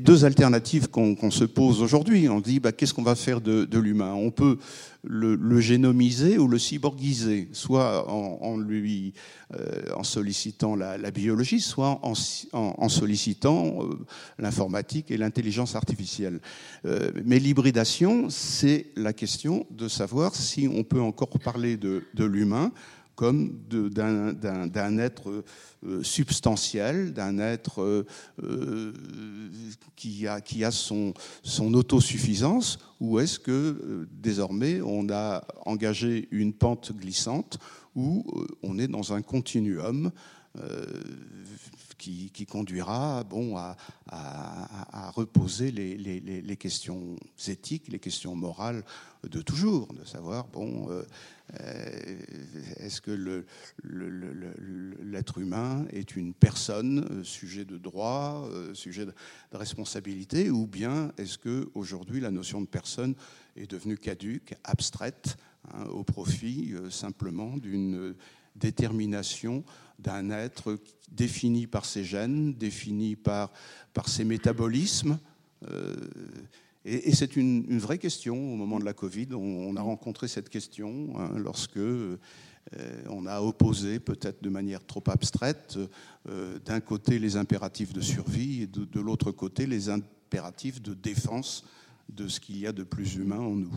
deux alternatives qu'on se pose aujourd'hui. On dit, bah, qu'est-ce qu'on va faire de, l'humain? On peut le, génomiser ou le cyborgiser, soit en, lui euh, en sollicitant la, biologie, soit en, sollicitant euh, l'informatique et l'intelligence artificielle. Euh, mais l'hybridation, c'est la question de savoir si on peut encore parler de, l'humain comme d'un être euh, substantiel, d'un être euh, euh, qui a, qui a son, son autosuffisance, ou est-ce que désormais on a engagé une pente glissante où on est dans un continuum qui, conduira bon, à, reposer les, questions éthiques, les questions morales de toujours, de savoir, bon, euh, est-ce que l'être humain est une personne, euh, sujet de droit, euh, sujet de responsabilité, ou bien est-ce que aujourd'hui la notion de personne est devenue caduque, abstraite, hein, au profit simplement d'une détermination d'un être défini par ses gènes, défini par, ses métabolismes et, c'est une, vraie question au moment de la Covid. On, a rencontré cette question hein, lorsque euh, on a opposé, peut-être de manière trop abstraite, euh, d'un côté les impératifs de survie et de, l'autre côté les impératifs de défense de ce qu'il y a de plus humain en nous.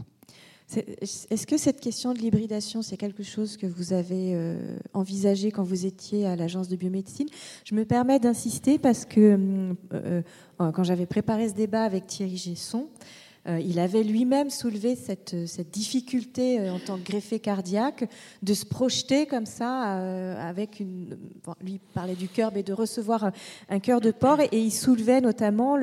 Est-ce que cette question de l'hybridation, c'est quelque chose que vous avez euh, envisagé quand vous étiez à l'agence de biomédecine? Je me permets d'insister parce que euh, euh, quand j'avais préparé ce débat avec Thierry Gesson, il avait lui-même soulevé cette, difficulté euh, en tant que greffé cardiaque de se projeter comme ça euh, avec une. lui parlait du cœur, mais de recevoir un cœur de porc et, il soulevait notamment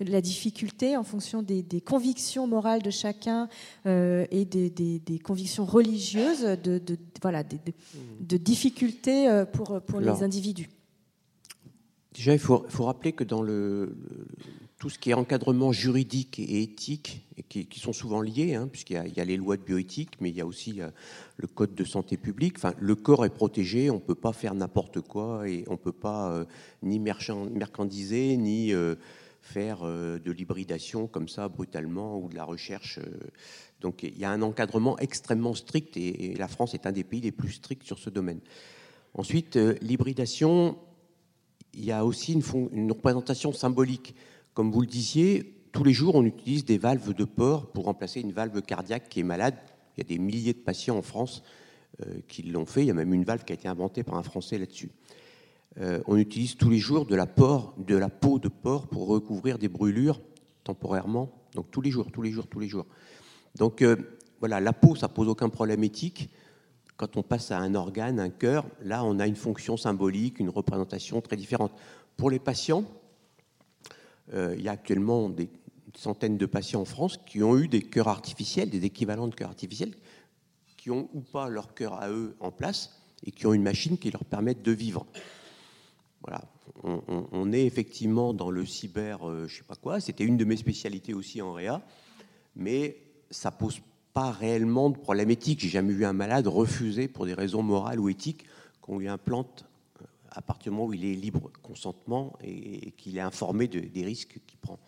la difficulté en fonction des, convictions morales de chacun et des, convictions religieuses de, voilà de, difficultés pour pour les individus. Déjà, il faut, rappeler que dans le, tout ce qui est encadrement juridique et éthique, qui, sont souvent liés, hein, puisqu'il y, a les lois de bioéthique, mais il y a aussi euh, le code de santé publique. Enfin, le corps est protégé, on ne peut pas faire n'importe quoi, et on ne peut pas euh, ni mercandiser, ni euh, faire de l'hybridation comme ça brutalement, ou de la recherche. donc il y a un encadrement extrêmement strict, et, la France est un des pays les plus stricts sur ce domaine. Ensuite, l'hybridation, il y a aussi une représentation symbolique. Comme vous le disiez, tous les jours, on utilise des valves de porc pour remplacer une valve cardiaque qui est malade. Il y a des milliers de patients en France euh, qui l'ont fait. Il y a même une valve qui a été inventée par un Français là-dessus. Euh, on utilise tous les jours de la, porc, de la peau de porc pour recouvrir des brûlures temporairement. Donc tous les jours, tous les jours, tous les jours. Donc euh, voilà, la peau, ça pose aucun problème éthique. Quand on passe à un organe, un cœur, là, on a une fonction symbolique, une représentation très différente. Pour les patients, il y a actuellement des centaines de patients en France qui ont eu des cœurs artificiels, des équivalents de cœurs artificiels, qui ont ou pas leur cœur à eux en place et qui ont une machine qui leur permet de vivre. Voilà, on, est effectivement dans le cyber, euh, je sais pas quoi. C'était une de mes spécialités aussi en réa, mais ça pose pas réellement de problème éthique. J'ai jamais vu un malade refuser pour des raisons morales ou éthiques qu'on lui implante à partir du moment où il est libre consentement et, qu'il est informé des risques qu'il prend.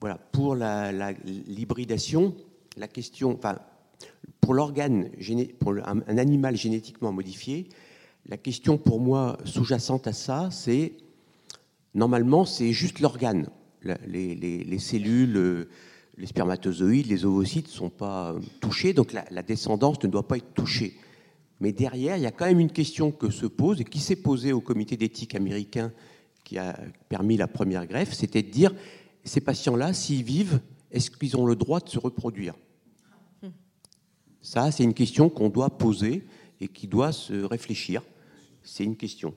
Voilà, pour l'hybridation, la, question, enfin, pour l'organe, pour un, animal génétiquement modifié, la question pour moi sous-jacente à ça, c'est normalement c'est juste l'organe. Les, cellules, les spermatozoïdes, les ovocytes ne sont pas touchés, donc la descendance ne doit pas être touchée. Mais derrière, il y a quand même une question que se pose et qui s'est posée au comité d'éthique américain qui a permis la première greffe, c'était de dire, ces patients-là, s'ils vivent, est-ce qu'ils ont le droit de se reproduire? Ça, c'est une question qu'on doit poser et qui doit se réfléchir. C'est une question.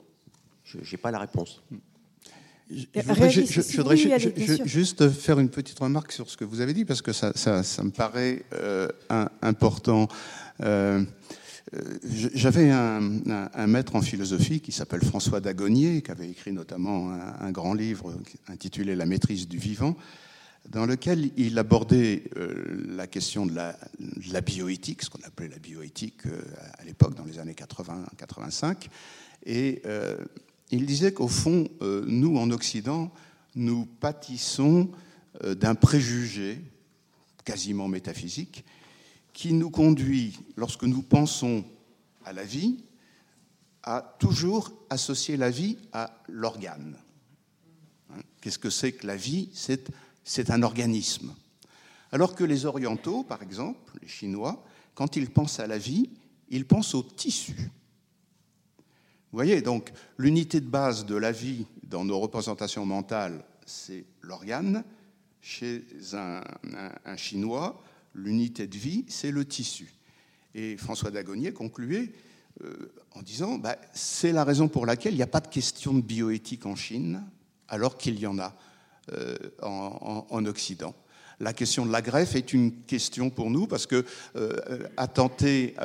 Je n'ai pas la réponse. Je voudrais, juste faire une petite remarque sur ce que vous avez dit, parce que ça, me paraît euh, important. Euh, euh, j'avais un, maître en philosophie qui s'appelle François Dagonnier, qui avait écrit notamment un, grand livre intitulé La maîtrise du vivant, dans lequel il abordait euh, la question de la, bioéthique, ce qu'on appelait la bioéthique euh, à l'époque, dans les années 80-85. Et il disait qu'au fond, nous, en Occident, nous pâtissons d'un préjugé quasiment métaphysique qui nous conduit, lorsque nous pensons à la vie, à toujours associer la vie à l'organe. Hein, qu'est-ce que c'est que la vie? C'est un organisme. Alors que les orientaux, par exemple, les Chinois, quand ils pensent à la vie, ils pensent au tissu. Vous voyez, donc l'unité de base de la vie dans nos représentations mentales, c'est l'organe. Chez un, un Chinois, l'unité de vie, c'est le tissu. Et François Dagonnier concluait euh, en disant bah, c'est la raison pour laquelle il n'y a pas de question de bioéthique en Chine, alors qu'il y en a euh, en, Occident. La question de la greffe est une question pour nous parce que euh, attenter,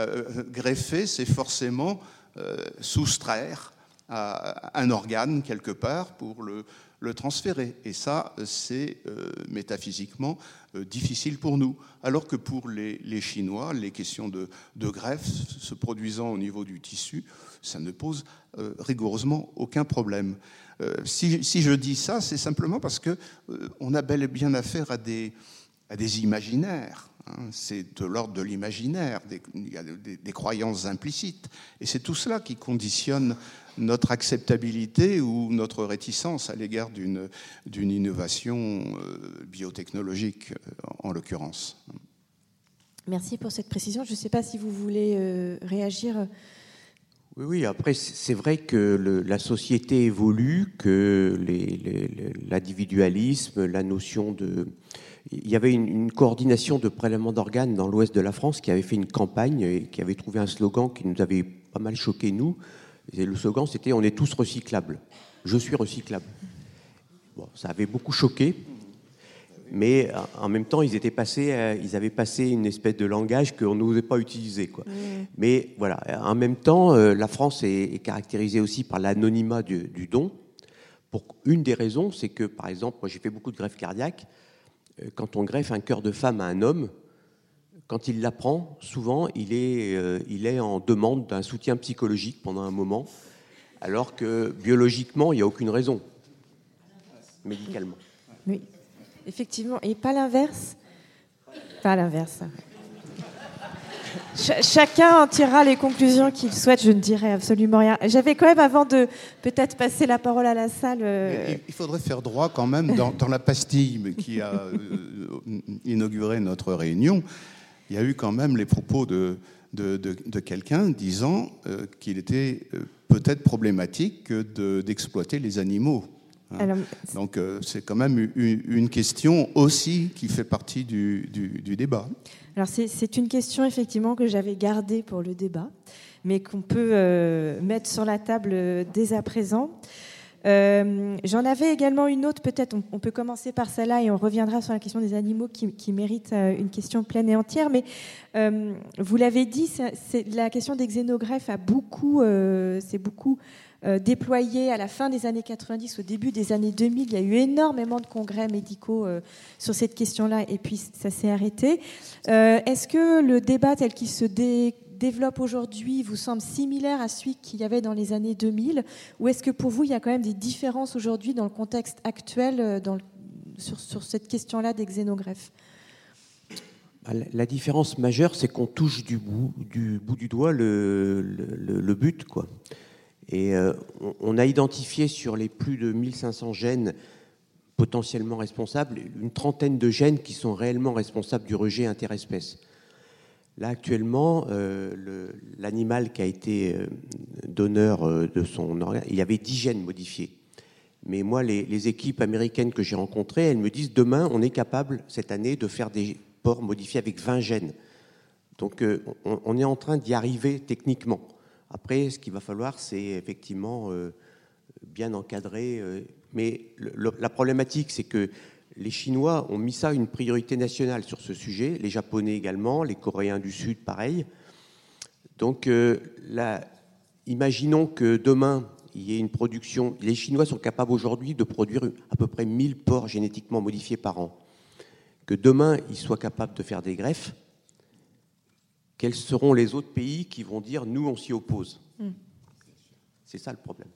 greffer, c'est forcément soustraire à un organe quelque part pour le, le transférer. Et ça, c'est métaphysiquement euh, difficile pour nous. Alors que pour les, Chinois, les questions de, greffe se produisant au niveau du tissu, ça ne pose euh, rigoureusement aucun problème. Euh, si, je dis ça, c'est simplement parce que on a bel et bien affaire à des, imaginaires. Hein. C'est de l'ordre de l'imaginaire, il des, croyances implicites. Et c'est tout cela qui conditionne notre acceptabilité ou notre réticence à l'égard d'une innovation euh, biotechnologique, euh, en l'occurrence. Merci pour cette précision. Je ne sais pas si vous voulez euh, réagir. Oui, oui, après, c'est vrai que le, la société évolue, que l'individualisme, la notion de. Il y avait une, une coordination de prélèvement d'organes dans l'ouest de la France qui avait fait une campagne et qui avait trouvé un slogan qui nous avait pas mal choqué, nous. Et le slogan, c'était On est tous recyclables. Je suis recyclable. Bon, ça avait beaucoup choqué mais en même temps, ils, étaient passés, euh, ils avaient passé une espèce de langage qu'on n'osait pas utiliser. Quoi. Mais voilà, en même temps, euh, la France est, caractérisée aussi par l'anonymat du, don. Pour une des raisons, c'est que, par exemple, moi j'ai fait beaucoup de greffes cardiaques. Euh, quand on greffe un cœur de femme à un homme, quand il l'apprend, souvent il est, il est en demande d'un soutien psychologique pendant un moment, alors que biologiquement, il n'y a aucune raison, médicalement. Oui. Effectivement, et pas l'inverse? Pas l'inverse. chacun en tirera les conclusions qu'il souhaite, je ne dirai absolument rien. J'avais quand même, avant de peut-être passer la parole à la salle... Euh, il faudrait faire droit quand même dans, la pastille qui a euh, inauguré notre réunion. Il y a eu quand même les propos de, de, quelqu'un disant euh, qu'il était peut-être problématique d'exploiter les animaux. Hein. Donc euh, c'est quand même une, question aussi qui fait partie du, débat. Alors c'est une question effectivement que j'avais gardée pour le débat, mais qu'on peut euh, mettre sur la table euh, dès à présent. J'en avais également une autre, peut-être on, peut commencer par celle-là et on reviendra sur la question des animaux qui, mérite une question pleine et entière. Mais vous l'avez dit, la question des xénogreffes a beaucoup, c'est beaucoup euh, déployé à la fin des années 90, au début des années 2000. Il y a eu énormément de congrès médicaux euh, sur cette question-là et puis ça s'est arrêté. Euh, est-ce que le débat tel qu'il se développe aujourd'hui vous semble similaire à celui qu'il y avait dans les années 2000 Ou est-ce que pour vous, il y a quand même des différences aujourd'hui dans le contexte actuel sur, cette question-là des xénogreffes? Bah, la différence majeure, c'est qu'on touche du bout du, bout du doigt le but. Quoi. Et euh, on a identifié sur les plus de 1500 gènes potentiellement responsables une trentaine de gènes qui sont réellement responsables du rejet interespèce. Là, actuellement, euh, l'animal qui a été euh, donneur de son organe, il y avait 10 gènes modifiés. Mais moi, les, équipes américaines que j'ai rencontrées, elles me disent demain, on est capable, cette année, de faire des porcs modifiés avec 20 gènes. Donc, on est en train d'y arriver techniquement. Après, ce qu'il va falloir, c'est effectivement euh, bien encadrer. Euh, mais la problématique, c'est que les Chinois ont mis ça une priorité nationale sur ce sujet, les Japonais également, les Coréens du Sud, pareil. Donc, euh, imaginons que demain, il y ait une production. Les Chinois sont capables aujourd'hui de produire à peu près 1000 porcs génétiquement modifiés par an. Que demain, ils soient capables de faire des greffes quels seront les autres pays qui vont dire nous, on s'y oppose? Hmm. C'est ça le problème.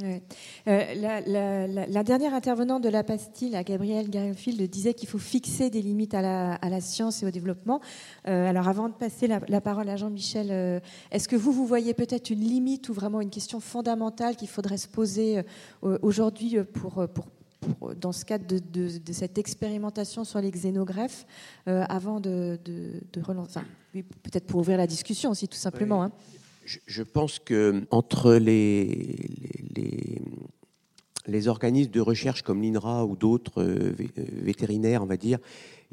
Euh, la, dernière intervenante de la pastille, Gabrielle Garfield, disait qu'il faut fixer des limites à la, science et au développement. Euh, alors avant de passer la, parole à Jean-Michel, euh, est-ce que vous, vous voyez peut-être une limite ou vraiment une question fondamentale qu'il faudrait se poser aujourd'hui pour, pour dans ce cadre de, cette expérimentation sur les xénogreffes, avant de, relancer, peut-être pour ouvrir la discussion aussi, tout simplement. Hein. Je, pense que entre les, les, organismes de recherche comme l'INRA ou d'autres euh, euh, vétérinaires, on va dire,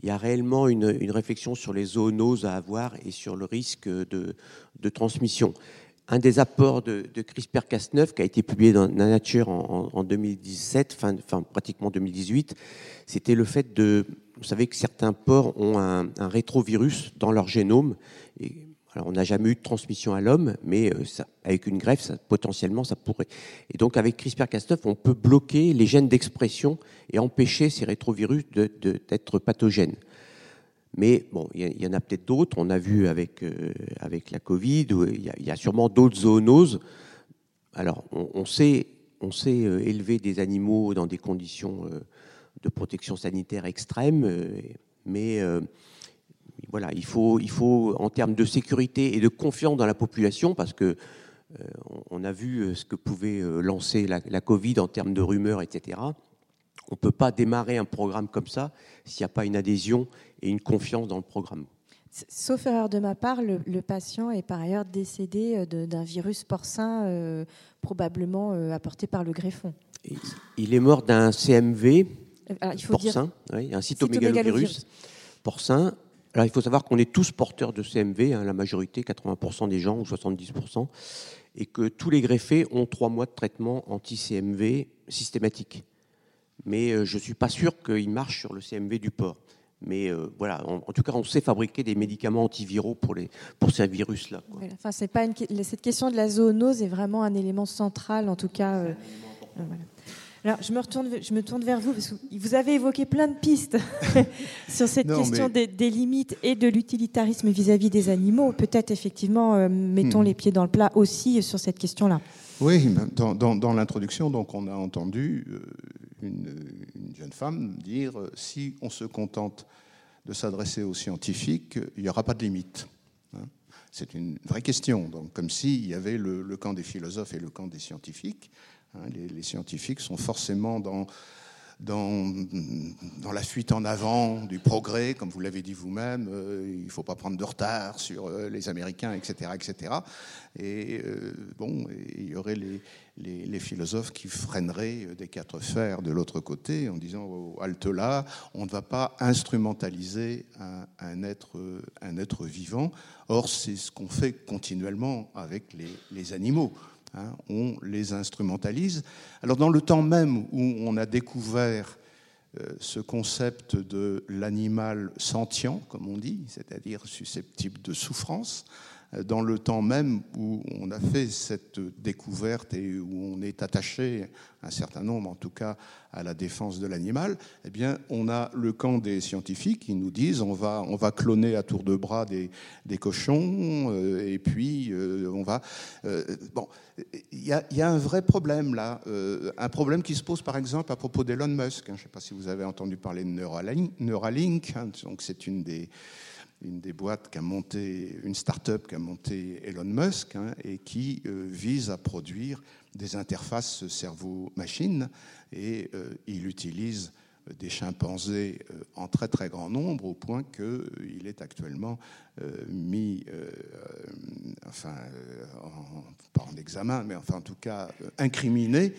il y a réellement une, réflexion sur les zoonoses à avoir et sur le risque de, de transmission un des apports de, CRISPR-Cas9 qui a été publié dans Nature en, 2017, fin, pratiquement 2018, c'était le fait de, vous savez que certains porcs ont un, rétrovirus dans leur génome. Et, on n'a jamais eu de transmission à l'homme, mais euh, avec une greffe, potentiellement, ça pourrait. Et donc avec CRISPR-Cas9, on peut bloquer les gènes d'expression et empêcher ces rétrovirus d'être pathogènes. Mais bon, il y, en a peut-être d'autres. On a vu avec, euh, la Covid, il y, a sûrement d'autres zoonoses. Alors, on, sait, on sait euh, élever des animaux dans des conditions euh, de protection sanitaire extrêmes, mais voilà, il faut, il faut, en termes de sécurité et de confiance dans la population, parce que on a vu ce que pouvait lancer la, la Covid en termes de rumeurs, etc. On ne peut pas démarrer un programme comme ça s'il n'y a pas une adhésion et une confiance dans le programme. Sauf erreur de ma part, le, patient est par ailleurs décédé d'un virus porcin probablement apporté par le greffon. Il est mort d'un CMV il faut porcin, dire... un cytomégalovirus porcin. Alors il faut savoir qu'on est tous porteurs de CMV, hein, la majorité, 80% des gens ou 70%, et que tous les greffés ont trois mois de traitement anti-CMV systématique. Mais euh, je ne suis pas sûr qu'il marche sur le CMV du porc. Mais euh, voilà, en, tout cas, on sait fabriquer des médicaments antiviraux pour, ces virus-là. Enfin, pas cette question de la zoonose est vraiment un élément central, en tout cas. Euh, alors, je me, retourne, je me tourne vers vous, parce que vous avez évoqué plein de pistes sur cette question des, limites et de l'utilitarisme vis-à-vis des animaux. Peut-être, effectivement, euh, mettons hmm. les pieds dans le plat aussi sur cette question-là. Oui, dans, dans, l'introduction, donc, on a entendu euh, une, jeune femme dire euh, si on se contente de s'adresser aux scientifiques, il n'y aura pas de limite. Hein. C'est une vraie question, donc, comme s'il y avait le, le camp des philosophes et le camp des scientifiques. Hein, les, scientifiques sont forcément dans, la fuite en avant du progrès, comme vous l'avez dit vous-même. Euh, il ne faut pas prendre de retard sur euh, les Américains, etc. etc. Et euh, bon, il y aurait les, philosophes qui freineraient des quatre fers de l'autre côté en disant oh, halte là, on ne va pas instrumentaliser un, être, vivant. Or, c'est ce qu'on fait continuellement avec les animaux. Hein, on les instrumentalise. Alors dans le temps même où on a découvert euh, ce concept de l'animal sentient, comme on dit, c'est-à-dire susceptible de souffrance, dans le temps même où on a fait cette découverte et où on est attaché, un certain nombre en tout cas, à la défense de l'animal, eh bien, on a le camp des scientifiques qui nous disent on va, on va cloner à tour de bras des, des cochons euh, et puis on va. bon, il y, a un vrai problème là, un problème qui se pose par exemple à propos d'Elon Musk. Hein. je ne sais pas si vous avez entendu parler de Neuralink. Neuralink hein, donc c'est une des une des boîtes qu'a monté, une start-up qu'a monté Elon Musk hein, et qui euh, vise à produire des interfaces cerveau-machine. Et euh, il utilise des chimpanzés euh, en très très grand nombre au point qu'il est actuellement mis, enfin, pas en examen, mais enfin en tout cas incriminé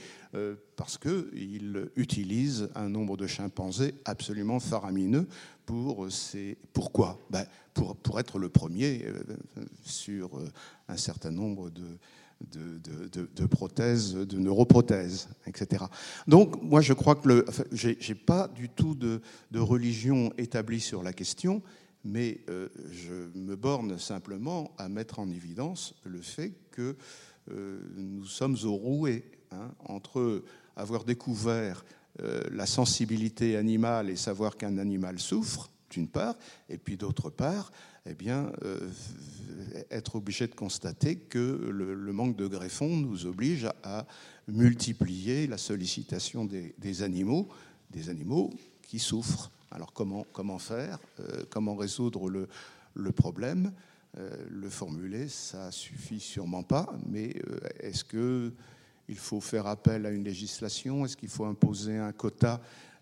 parce qu'il utilise un nombre de chimpanzés absolument faramineux pour ces... Pourquoi? Ben, pour, pour, être le premier euh, sur euh, un certain nombre de, de, de, prothèses, de neuroprothèses, etc. Donc, moi, je crois que le, enfin, j'ai pas du tout de, religion établie sur la question, mais euh, je me borne simplement à mettre en évidence le fait que nous sommes au rouet hein, entre avoir découvert euh, la sensibilité animale et savoir qu'un animal souffre, d'une part, et puis d'autre part, eh bien, euh, être obligé de constater que le, manque de greffons nous oblige à, multiplier la sollicitation des, animaux, des animaux qui souffrent. Alors comment, faire euh, Comment résoudre le, problème Le formuler, ça suffit sûrement pas, mais est-ce que il faut faire appel à une législation? Est-ce qu'il faut imposer un quota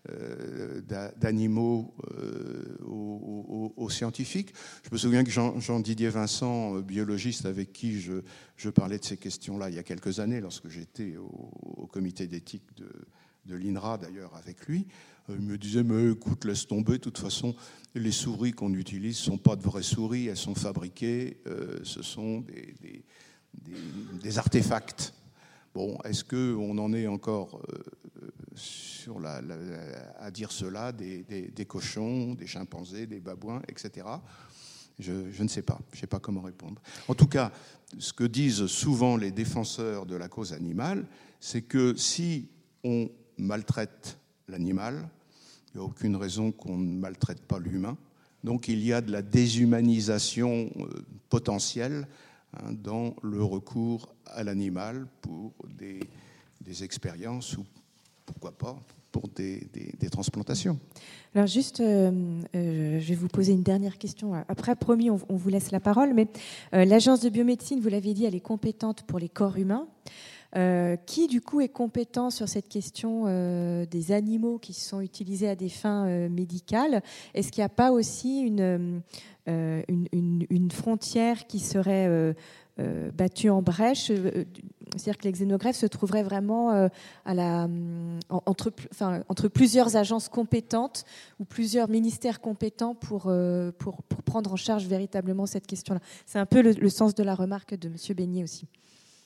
euh, d'animaux euh, aux, scientifiques? Je me souviens que Jean-Didier Vincent, euh, biologiste avec qui je, parlais de ces questions-là il y a quelques années, lorsque j'étais au, comité d'éthique de, l'INRA d'ailleurs avec lui, il me disait mais écoute laisse tomber, de toute façon les souris qu'on utilise ne sont pas de vraies souris, elles sont fabriquées, ce sont des artefacts. Bon, est-ce qu'on en est encore euh, à dire cela des, cochons, des chimpanzés, des babouins, etc. Je, ne sais pas, je ne sais pas comment répondre. En tout cas, ce que disent souvent les défenseurs de la cause animale, c'est que si on maltraite l'animal, il n'y a aucune raison qu'on ne maltraite pas l'humain. Donc il y a de la déshumanisation euh, potentielle Hein, dans le recours à l'animal pour des, expériences ou pourquoi pas pour des, transplantations. Alors juste, euh, euh, je vais vous poser une dernière question. Après, promis, on, vous laisse la parole, mais l'agence de biomédecine, vous l'avez dit, elle est compétente pour les corps humains. Euh, qui du coup est compétent sur cette question euh, des animaux qui sont utilisés à des fins euh, médicales? Est-ce qu'il n'y a pas aussi une, frontière qui serait battue en brèche? C'est-à-dire que les xénogreffes se trouveraient vraiment entre, plusieurs agences compétentes ou plusieurs ministères compétents pour prendre en charge véritablement cette question-là? C'est un peu le, le, sens de la remarque de M. Beignet aussi.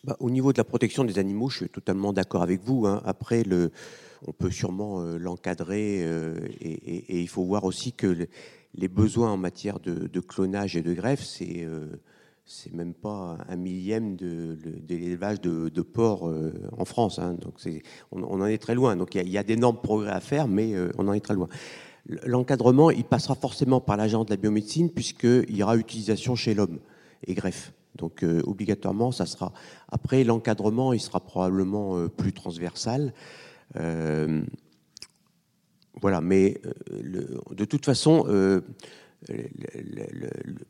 Bah, au niveau de la protection des animaux, je suis totalement d'accord avec vous. Hein. Après, le, on peut sûrement euh, l'encadrer euh, et, il faut voir aussi que les besoins en matière de, clonage et de greffe, c'est euh, c'est même pas un millième de, l'élevage de, porcs en France. Hein. Donc on, en est très loin. Donc il y, a, d'énormes progrès à faire, mais on en est très loin. L'encadrement, il passera forcément par l'agent de la biomédecine puisqu'il y aura utilisation chez l'homme et greffe. Donc euh, obligatoirement, ça sera. Après l'encadrement, il sera probablement euh, plus transversal. Euh, voilà, mais de toute façon,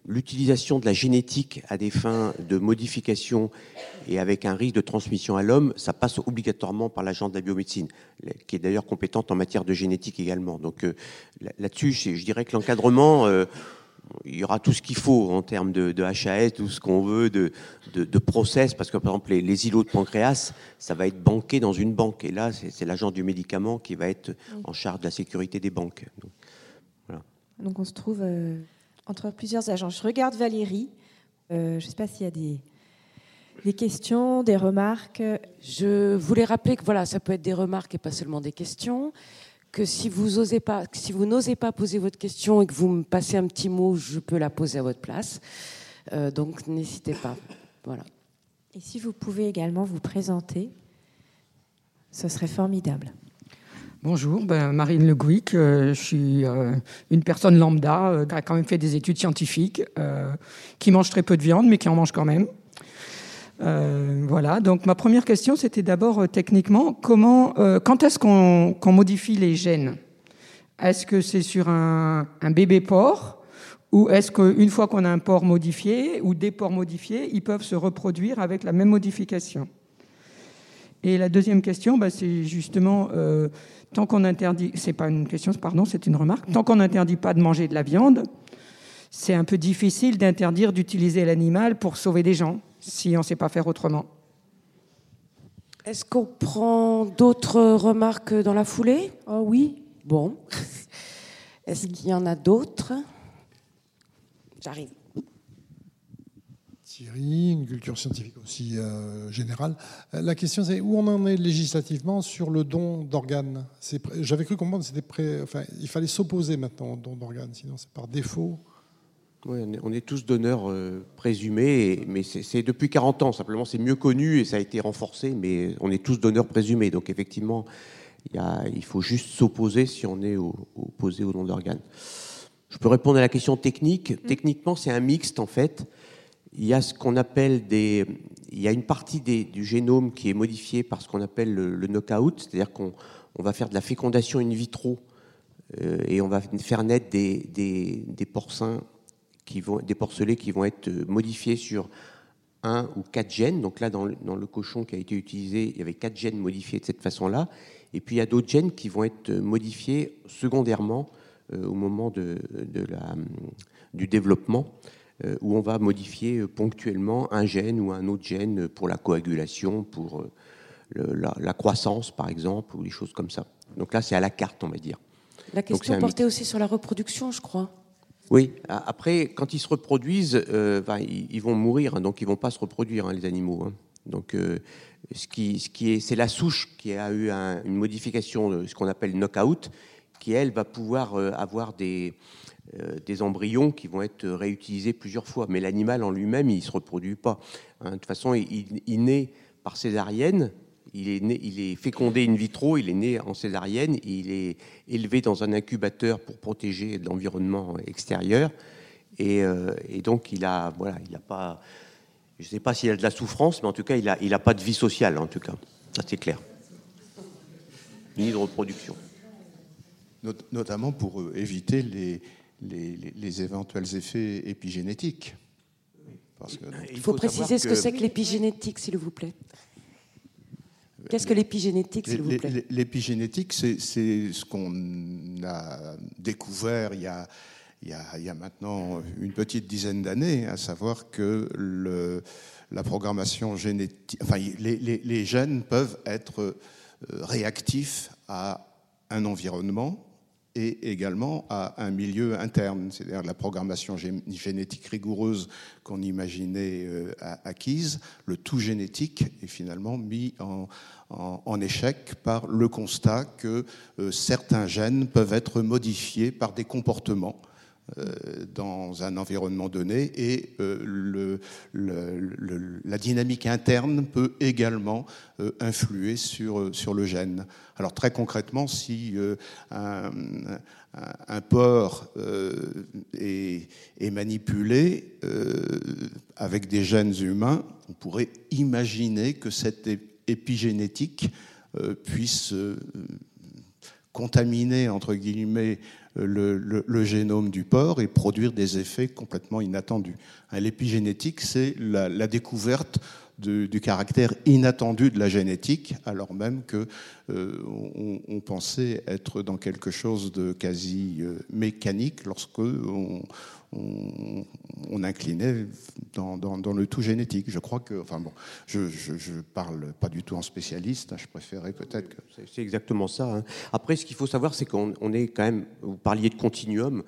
l'utilisation de la génétique à des fins de modification et avec un risque de transmission à l'homme, ça passe obligatoirement par l'agent de la biomédecine, qui est d'ailleurs compétente en matière de génétique également. Donc là-dessus, je dirais que l'encadrement il y aura tout ce qu'il faut en termes de, HAS, tout ce qu'on veut, de, de, process, parce que par exemple les, îlots de pancréas, ça va être banqué dans une banque. Et là, c'est l'agent du médicament qui va être en charge de la sécurité des banques. Donc, voilà. Donc on se trouve euh, entre plusieurs agents. Je regarde Valérie. Euh, je ne sais pas s'il y a des, des questions, des remarques. Je voulais rappeler que voilà, ça peut être des remarques et pas seulement des questions que si vous osez pas, si vous n'osez pas poser votre question et que vous me passez un petit mot, je peux la poser à votre place. Euh, donc n'hésitez pas. Voilà. Et si vous pouvez également vous présenter, ce serait formidable. Bonjour, ben Marine Le Gouic, euh, je suis euh, une personne lambda qui a quand même fait des études scientifiques, qui mange très peu de viande, mais qui en mange quand même. Euh, voilà, donc ma première question, c'était d'abord euh, techniquement, comment, euh, quand est-ce qu'on modifie les gènes? Est-ce que c'est sur un, bébé porc ou est-ce qu'une fois qu'on a un porc modifié ou des porcs modifiés, ils peuvent se reproduire avec la même modification? Et la deuxième question, bah, c'est justement, tant qu'on interdit, c'est pas une question, pardon, c'est une remarque, tant qu'on n'interdit pas de manger de la viande, c'est un peu difficile d'interdire d'utiliser l'animal pour sauver des gens si on ne sait pas faire autrement. Est-ce qu'on prend d'autres remarques dans la foulée? Oh oui. Bon. Est-ce qu'il y en a d'autres? J'arrive. Thierry, une culture scientifique aussi euh, générale. Euh, la question c'est où on en est législativement sur le don d'organes? J'avais cru comprendre que c'était enfin, il fallait s'opposer maintenant au don d'organes, sinon c'est par défaut. Oui, on est, tous donneurs euh, présumés, mais c'est depuis 40 ans. Simplement, c'est mieux connu et ça a été renforcé, mais on est tous donneurs présumés. Donc, effectivement, il faut juste s'opposer si on est opposé au don d'organes. Je peux répondre à la question technique. Mm. Techniquement, c'est un mixte, en fait. Il y a ce qu'on appelle des. Il y a une partie du génome qui est modifiée par ce qu'on appelle le, knockout, c'est-à-dire qu'on va faire de la fécondation in vitro euh, et on va faire naître des, des, des porcins qui vont, des porcelets qui vont être modifiés sur un ou quatre gènes. Donc là, dans le, dans le, cochon qui a été utilisé, il y avait quatre gènes modifiés de cette façon-là. Et puis il y a d'autres gènes qui vont être modifiés secondairement euh, au moment de, de la, du développement, euh, où on va modifier ponctuellement un gène ou un autre gène pour la coagulation, pour euh, la, la, croissance, par exemple, ou des choses comme ça. Donc là, c'est à la carte, on va dire. La question portait aussi sur la reproduction, je crois. Oui, après, quand ils se reproduisent, euh, ils, vont mourir, hein, donc ils ne vont pas se reproduire, hein, les animaux. Hein. Donc, euh, ce qui, est, c'est la souche qui a eu une modification ce qu'on appelle knockout, qui, elle, va pouvoir euh, avoir des, des embryons qui vont être réutilisés plusieurs fois. Mais l'animal en lui-même, il ne se reproduit pas. De toute façon, il, il naît par césarienne, il est, il est, fécondé in vitro, il est né en césarienne, il est élevé dans un incubateur pour protéger l'environnement extérieur. Et, euh, donc, il a, voilà, il a pas, je ne sais pas s'il a de la souffrance, mais en tout cas, il n'a il a pas de vie sociale, en tout cas. Ça, c'est clair. Ni de reproduction. Notamment pour euh, éviter les, les, les éventuels effets épigénétiques. Parce que, il faut, préciser ce que c'est que l'épigénétique, s'il vous plaît. Qu'est-ce que l'épigénétique, s'il vous plaît L'épigénétique, c'est ce qu'on a découvert il y a, il y, a, il y a maintenant une petite dizaine d'années, à savoir que le, la programmation génétique, enfin, les, les, les gènes peuvent être réactifs à un environnement et également à un milieu interne, c'est-à-dire la programmation génétique rigoureuse qu'on imaginait euh, acquise, le tout génétique est finalement mis en, échec par le constat que euh, certains gènes peuvent être modifiés par des comportements dans un environnement donné et euh, la dynamique interne peut également euh, influer sur, sur le gène. Alors très concrètement, si un, porc est, manipulé avec des gènes humains, on pourrait imaginer que cette épigénétique puisse contaminer, entre guillemets, le, génome du porc et produire des effets complètement inattendus. L'épigénétique, c'est la, découverte du caractère inattendu de la génétique, alors même que euh, pensait être dans quelque chose de quasi euh, mécanique lorsque on, inclinait dans, le tout génétique. Je crois que, enfin bon, je, ne parle pas du tout en spécialiste. Hein, je préférais peut-être que. C'est exactement ça. Hein. Après, ce qu'il faut savoir, c'est qu'on est quand même. Vous parliez de continuum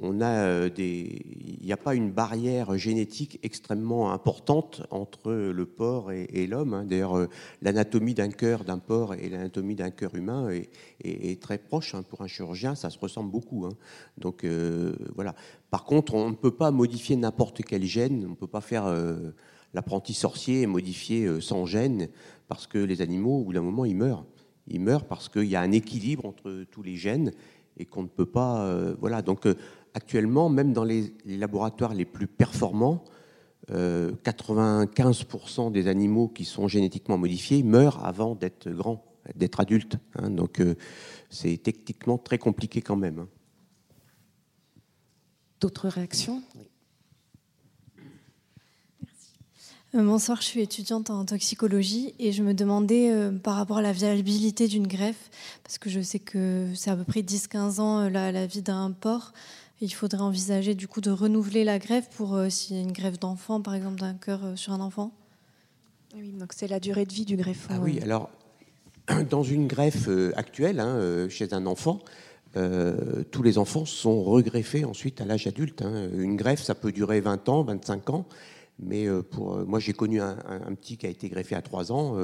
on a euh, des, il n'y a pas une barrière génétique extrêmement importante entre le porc et, l'homme. Hein. D'ailleurs, euh, l'anatomie d'un cœur d'un porc et l'anatomie d'un cœur humain est, très proche. Pour un chirurgien, ça se ressemble beaucoup. Donc euh, voilà. Par contre, on ne peut pas modifier n'importe quel gène. On ne peut pas faire l'apprenti sorcier et modifier sans gène parce que les animaux, au bout d'un moment, ils meurent. Ils meurent parce qu'il y a un équilibre entre tous les gènes et qu'on ne peut pas. voilà. Donc actuellement, même dans les, laboratoires les plus performants, 95% euh, des animaux qui sont génétiquement modifiés meurent avant d'être grands, d'être adultes. Hein. donc euh, c'est techniquement très compliqué quand même. Hein. D'autres réactions? Euh, Bonsoir, je suis étudiante en toxicologie et je me demandais par rapport à la viabilité d'une greffe, parce que je sais que c'est à peu près 10-15 ans la, vie d'un porc, il faudrait envisager du coup de renouveler la greffe pour euh, s'il y a une greffe d'enfant, par exemple d'un cœur euh, sur un enfant? Oui, donc c'est la durée de vie du greffon. Ah oui, alors dans une greffe euh, actuelle, hein, chez un enfant, tous les enfants sont regreffés ensuite à l'âge adulte. Hein. Une greffe, ça peut durer 20 ans, 25 ans, mais pour moi, j'ai connu un, petit qui a été greffé à 3 ans.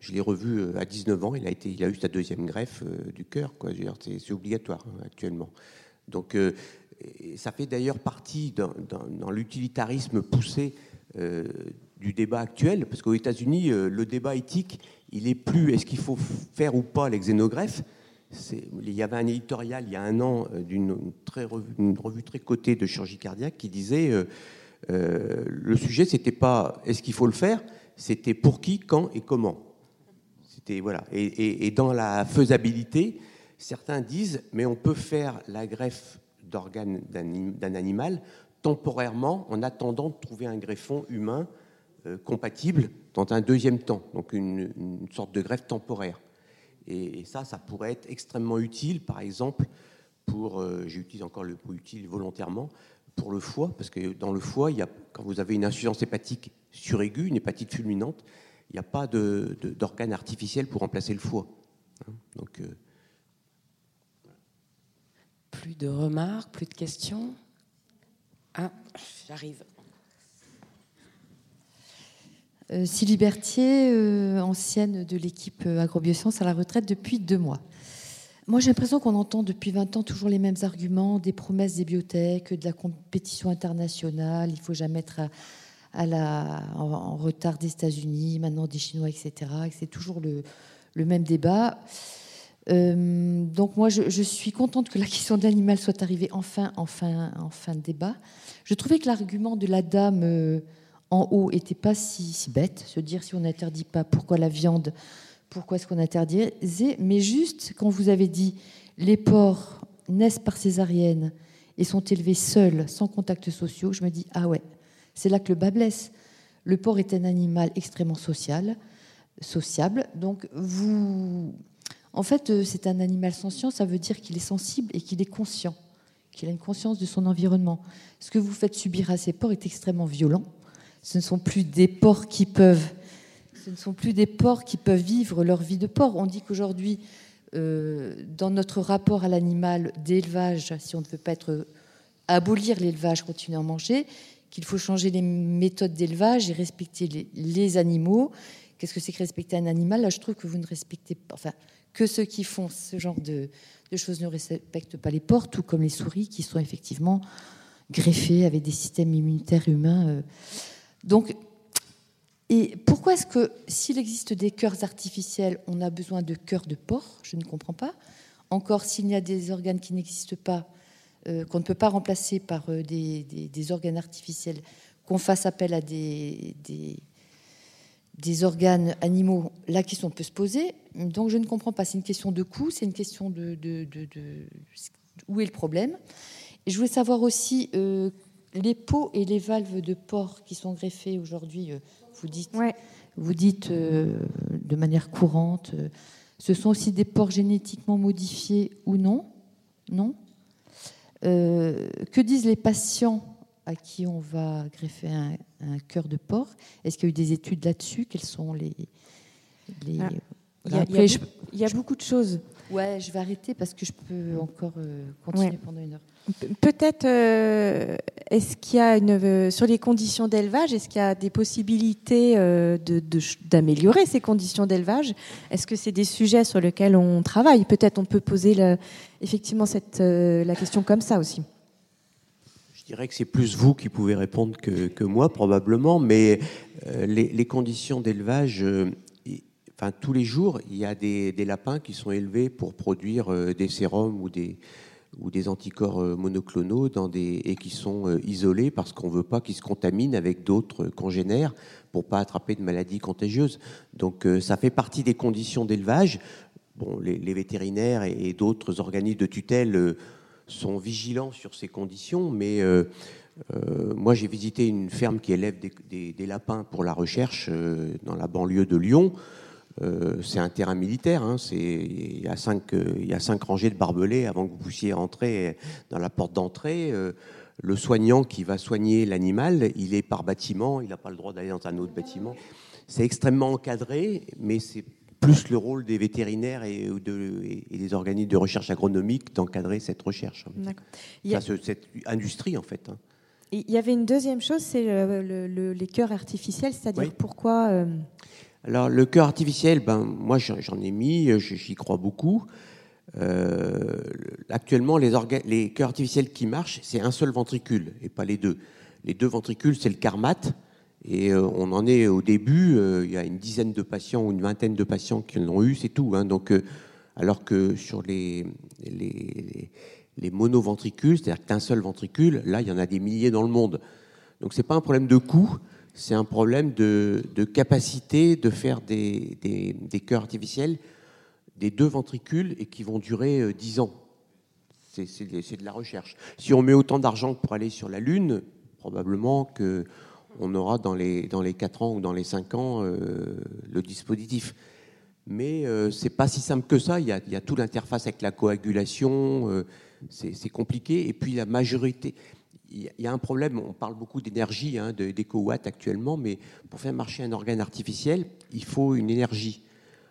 je l'ai revu à 19 ans. Il a eu sa deuxième greffe du cœur. C'est obligatoire hein, actuellement. Donc ça fait d'ailleurs partie dans, l'utilitarisme poussé euh, du débat actuel, parce qu'aux États-Unis, euh, le débat éthique, il est plus est-ce qu'il faut faire ou pas les xénogreffes il y avait un éditorial il y a un an euh, d'une revue, revue, très cotée de chirurgie cardiaque qui disait le sujet c'était pas est-ce qu'il faut le faire, c'était pour qui, quand et comment. C'était voilà. Et, et, dans la faisabilité, certains disent mais on peut faire la greffe d'organes d'un animal temporairement en attendant de trouver un greffon humain euh, compatible dans un deuxième temps, donc une, sorte de greffe temporaire. Et, ça, ça pourrait être extrêmement utile, par exemple, pour, euh, j'utilise encore le mot utile volontairement, pour le foie, parce que dans le foie, quand vous avez une insuffisance hépatique suraiguë, une hépatite fulminante, il n'y a pas d'organe artificiel pour remplacer le foie. Hein. donc, euh, plus de remarques, plus de questions? Ah, j'arrive. Euh, Sylvie Berthier, euh, ancienne de l'équipe euh, Agrobiosciences, à la retraite depuis deux mois. Moi, j'ai l'impression qu'on entend depuis 20 ans toujours les mêmes arguments, des promesses des biotech, de la compétition internationale, il faut jamais être à, la, en, retard des États-Unis, maintenant des Chinois, etc. c'est toujours le, même débat. Euh, donc moi, je, suis contente que la question de l'animal soit arrivée enfin, enfin, en fin de débat. Je trouvais que l'argument de la dame euh, en haut était pas si, bête, se dire si on n'interdit pas, pourquoi la viande, pourquoi est-ce qu'on interdisait, mais juste quand vous avez dit les porcs naissent par césarienne et sont élevés seuls, sans contacts sociaux, je me dis ah ouais, c'est là que le bas blesse. Le porc est un animal extrêmement social sociable. Donc, vous. En fait, euh, c'est un animal sentient, ça veut dire qu'il est sensible et qu'il est conscient, qu'il a une conscience de son environnement. Ce que vous faites subir à ces porcs est extrêmement violent. Ce ne sont plus des porcs qui peuvent, ce ne sont plus des porcs qui peuvent vivre leur vie de porc. On dit qu'aujourd'hui, euh, dans notre rapport à l'animal d'élevage, si on ne veut pas être abolir l'élevage, continuer à en manger, qu'il faut changer les méthodes d'élevage et respecter les, animaux. Qu'est-ce que c'est que respecter un animal? Là, je trouve que vous ne respectez pas. Enfin, que ceux qui font ce genre de, choses ne respectent pas les porcs, tout comme les souris qui sont effectivement greffées avec des systèmes immunitaires humains. Euh. Donc, et pourquoi est-ce que s'il existe des cœurs artificiels, on a besoin de cœurs de porc? Je ne comprends pas. Encore, s'il y a des organes qui n'existent pas, euh, qu'on ne peut pas remplacer par euh, des, organes artificiels, qu'on fasse appel à des, organes animaux, la question peut se poser. Donc je ne comprends pas. C'est une question de coût, c'est une question de, de, où est le problème? Et je voulais savoir aussi euh, les pots et les valves de porc qui sont greffés aujourd'hui. vous dites, vous dites de manière courante, ce sont aussi des porcs génétiquement modifiés ou non? Non? Euh, que disent les patients à qui on va greffer un, cœur de porc? Est-ce qu'il y a eu des études là-dessus? Quels sont les. Ah, il, y a, beaucoup de choses. Ouais, je vais arrêter parce que je peux encore euh, continuer pendant une heure. Peut-être, euh, est-ce qu'il y a une, sur les conditions d'élevage, est-ce qu'il y a des possibilités d'améliorer ces conditions d'élevage? Est-ce que c'est des sujets sur lesquels on travaille? Peut-être on peut poser effectivement cette, euh, la question comme ça aussi. Je dirais que c'est plus vous qui pouvez répondre que, moi, probablement, mais euh, les, conditions d'élevage, euh, enfin, tous les jours, il y a des, lapins qui sont élevés pour produire des sérums ou des, ou des anticorps monoclonaux dans des, et qui sont isolés parce qu'on ne veut pas qu'ils se contaminent avec d'autres congénères pour pas attraper de maladies contagieuses. Donc ça fait partie des conditions d'élevage les, vétérinaires et, d'autres organismes de tutelle euh, sont vigilants sur ces conditions, mais euh, euh, moi j'ai visité une ferme qui élève des, lapins pour la recherche dans la banlieue de Lyon. C'est un terrain militaire, hein, il, y a cinq, il y a cinq rangées de barbelés avant que vous puissiez entrer dans la porte d'entrée. le soignant qui va soigner l'animal, il est par bâtiment, il n'a pas le droit d'aller dans un autre bâtiment. C'est extrêmement encadré, mais c'est plus le rôle des vétérinaires et, des organismes de recherche agronomique d'encadrer cette recherche. cette industrie, en fait. Hein. Il y avait une deuxième chose, c'est les cœurs artificiels, c'est-à-dire pourquoi. Euh, Alors, le cœur artificiel, ben, moi j'en ai mis, j'y crois beaucoup. Euh, actuellement, les, cœurs artificiels qui marchent, c'est un seul ventricule et pas les deux. Les deux ventricules, c'est le carmat et euh, on en est au début, euh, il y a une dizaine de patients ou une vingtaine de patients qui l'ont eu, c'est tout. Hein. Donc, euh, alors que sur les, les, les monoventricules, c'est-à-dire qu'un seul ventricule, là, il y en a des milliers dans le monde. Donc, ce n'est pas un problème de coût, c'est un problème de, capacité de faire des, cœurs artificiels des deux ventricules et qui vont durer 10 ans. C'est de la recherche. Si on met autant d'argent pour aller sur la Lune, probablement que on aura dans les, dans les 4 ans ou dans les 5 ans euh, le dispositif. Mais euh, c'est pas si simple que ça. Il y a, toute l'interface avec la coagulation, euh, c'est compliqué. Et puis la majorité, il y a un problème. On parle beaucoup d'énergie, hein, d'éco-watts actuellement, mais pour faire marcher un organe artificiel, il faut une énergie.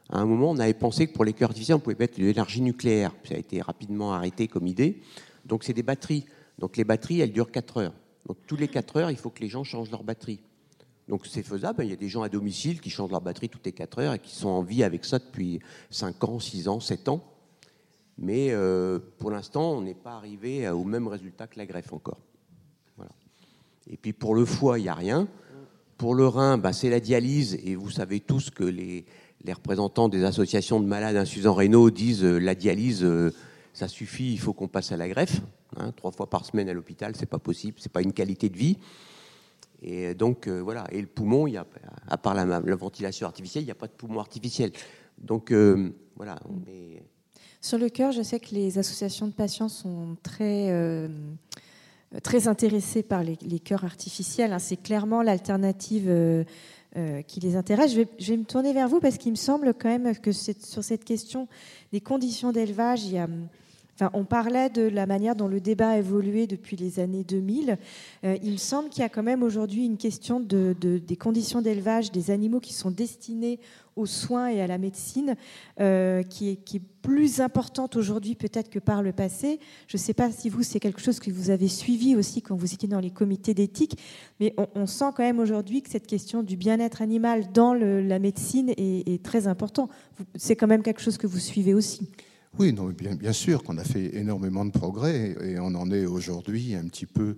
À un moment, on avait pensé que pour les cœurs artificiels, on pouvait mettre de l'énergie nucléaire. Ça a été rapidement arrêté comme idée. Donc c'est des batteries. Donc les batteries, elles durent 4 heures. Donc tous les 4 heures, il faut que les gens changent leur batterie. Donc c'est faisable. Il y a des gens à domicile qui changent leur batterie toutes les 4 heures et qui sont en vie avec ça depuis 5 ans, 6 ans, 7 ans. Mais euh, pour l'instant, on n'est pas arrivé au même résultat que la greffe encore. Et puis pour le foie, il n'y a rien. Pour le rein, bah, c'est la dialyse. Et vous savez tous que les, représentants des associations de malades insuffisants rénaux disent euh, la dialyse, euh, ça suffit, il faut qu'on passe à la greffe. Hein, trois fois par semaine à l'hôpital, c'est pas possible, c'est pas une qualité de vie. Et donc euh, voilà. Et le poumon, à part la, ventilation artificielle, il n'y a pas de poumon artificiel. Donc voilà. Sur le cœur, je sais que les associations de patients sont très très intéressées par les, cœurs artificiels. Hein. C'est clairement l'alternative qui les intéresse. Je vais, me tourner vers vous parce qu'il me semble quand même que sur cette question des conditions d'élevage, il y a on parlait de la manière dont le débat a évolué depuis les années 2000. Euh, il me semble qu'il y a quand même aujourd'hui une question de, des conditions d'élevage des animaux qui sont destinés aux soins et à la médecine, euh, qui, est, plus importante aujourd'hui peut-être que par le passé. Je ne sais pas si vous, c'est quelque chose que vous avez suivi aussi quand vous étiez dans les comités d'éthique, mais on, sent quand même aujourd'hui que cette question du bien-être animal dans la médecine est, très important. C'est quand même quelque chose que vous suivez aussi. Oui, non, bien, sûr qu'on a fait énormément de progrès et on en est aujourd'hui un petit peu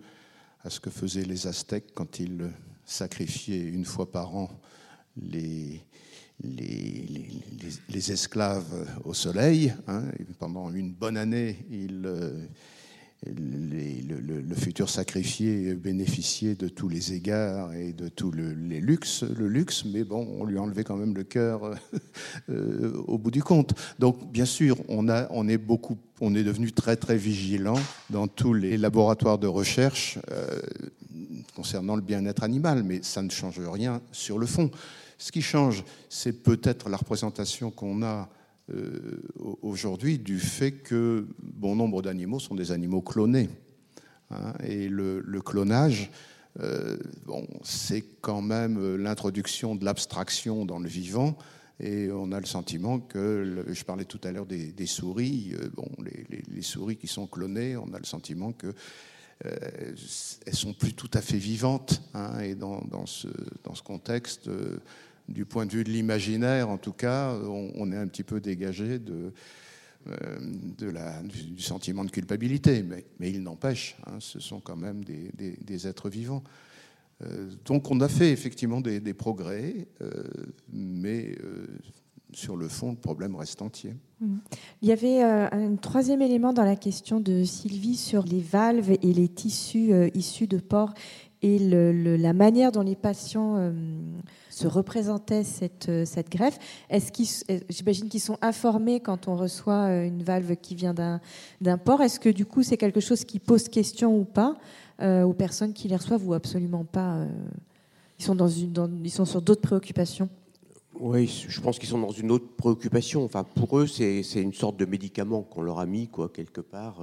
à ce que faisaient les Aztèques quand ils sacrifiaient une fois par an les, les, les, esclaves au soleil. Hein, pendant une bonne année, ils le, futur sacrifié bénéficiait de tous les égards et de tous les luxes, le luxe, mais bon, on lui a enlevé quand même le cœur euh, au bout du compte. Donc, bien sûr, on est devenu très très vigilant dans tous les laboratoires de recherche euh, concernant le bien-être animal, mais ça ne change rien sur le fond. Ce qui change, c'est peut-être la représentation qu'on a euh, aujourd'hui du fait que bon nombre d'animaux sont des animaux clonés. Hein, et le, clonage, euh, bon, c'est quand même l'introduction de l'abstraction dans le vivant. Et on a le sentiment que, je parlais tout à l'heure des, souris, euh, bon, les, souris qui sont clonées, on a le sentiment que elles sont plus tout à fait vivantes. Hein, et dans, dans, ce, dans, ce, contexte, du point de vue de l'imaginaire, en tout cas, on, est un petit peu dégagé de, euh, du, sentiment de culpabilité. Mais, il n'empêche, hein, ce sont quand même des, êtres vivants. Euh, donc on a fait effectivement des, progrès, euh, mais sur le fond, le problème reste entier. Mmh. Il y avait un troisième élément dans la question de Sylvie sur les valves et les tissus issus de porc et la manière dont les patients se représentaient cette, euh, cette greffe. Est-ce qu'ils, euh, j'imagine qu'ils sont informés quand on reçoit une valve qui vient d'un, d'un porc. Est-ce que du coup c'est quelque chose qui pose question ou pas aux personnes qui les reçoivent ou absolument pas Ils sont dans une, ils sont sur d'autres préoccupations? Oui, je pense qu'ils sont dans une autre préoccupation. Enfin, pour eux, c'est, c'est une sorte de médicament qu'on leur a mis quoi quelque part.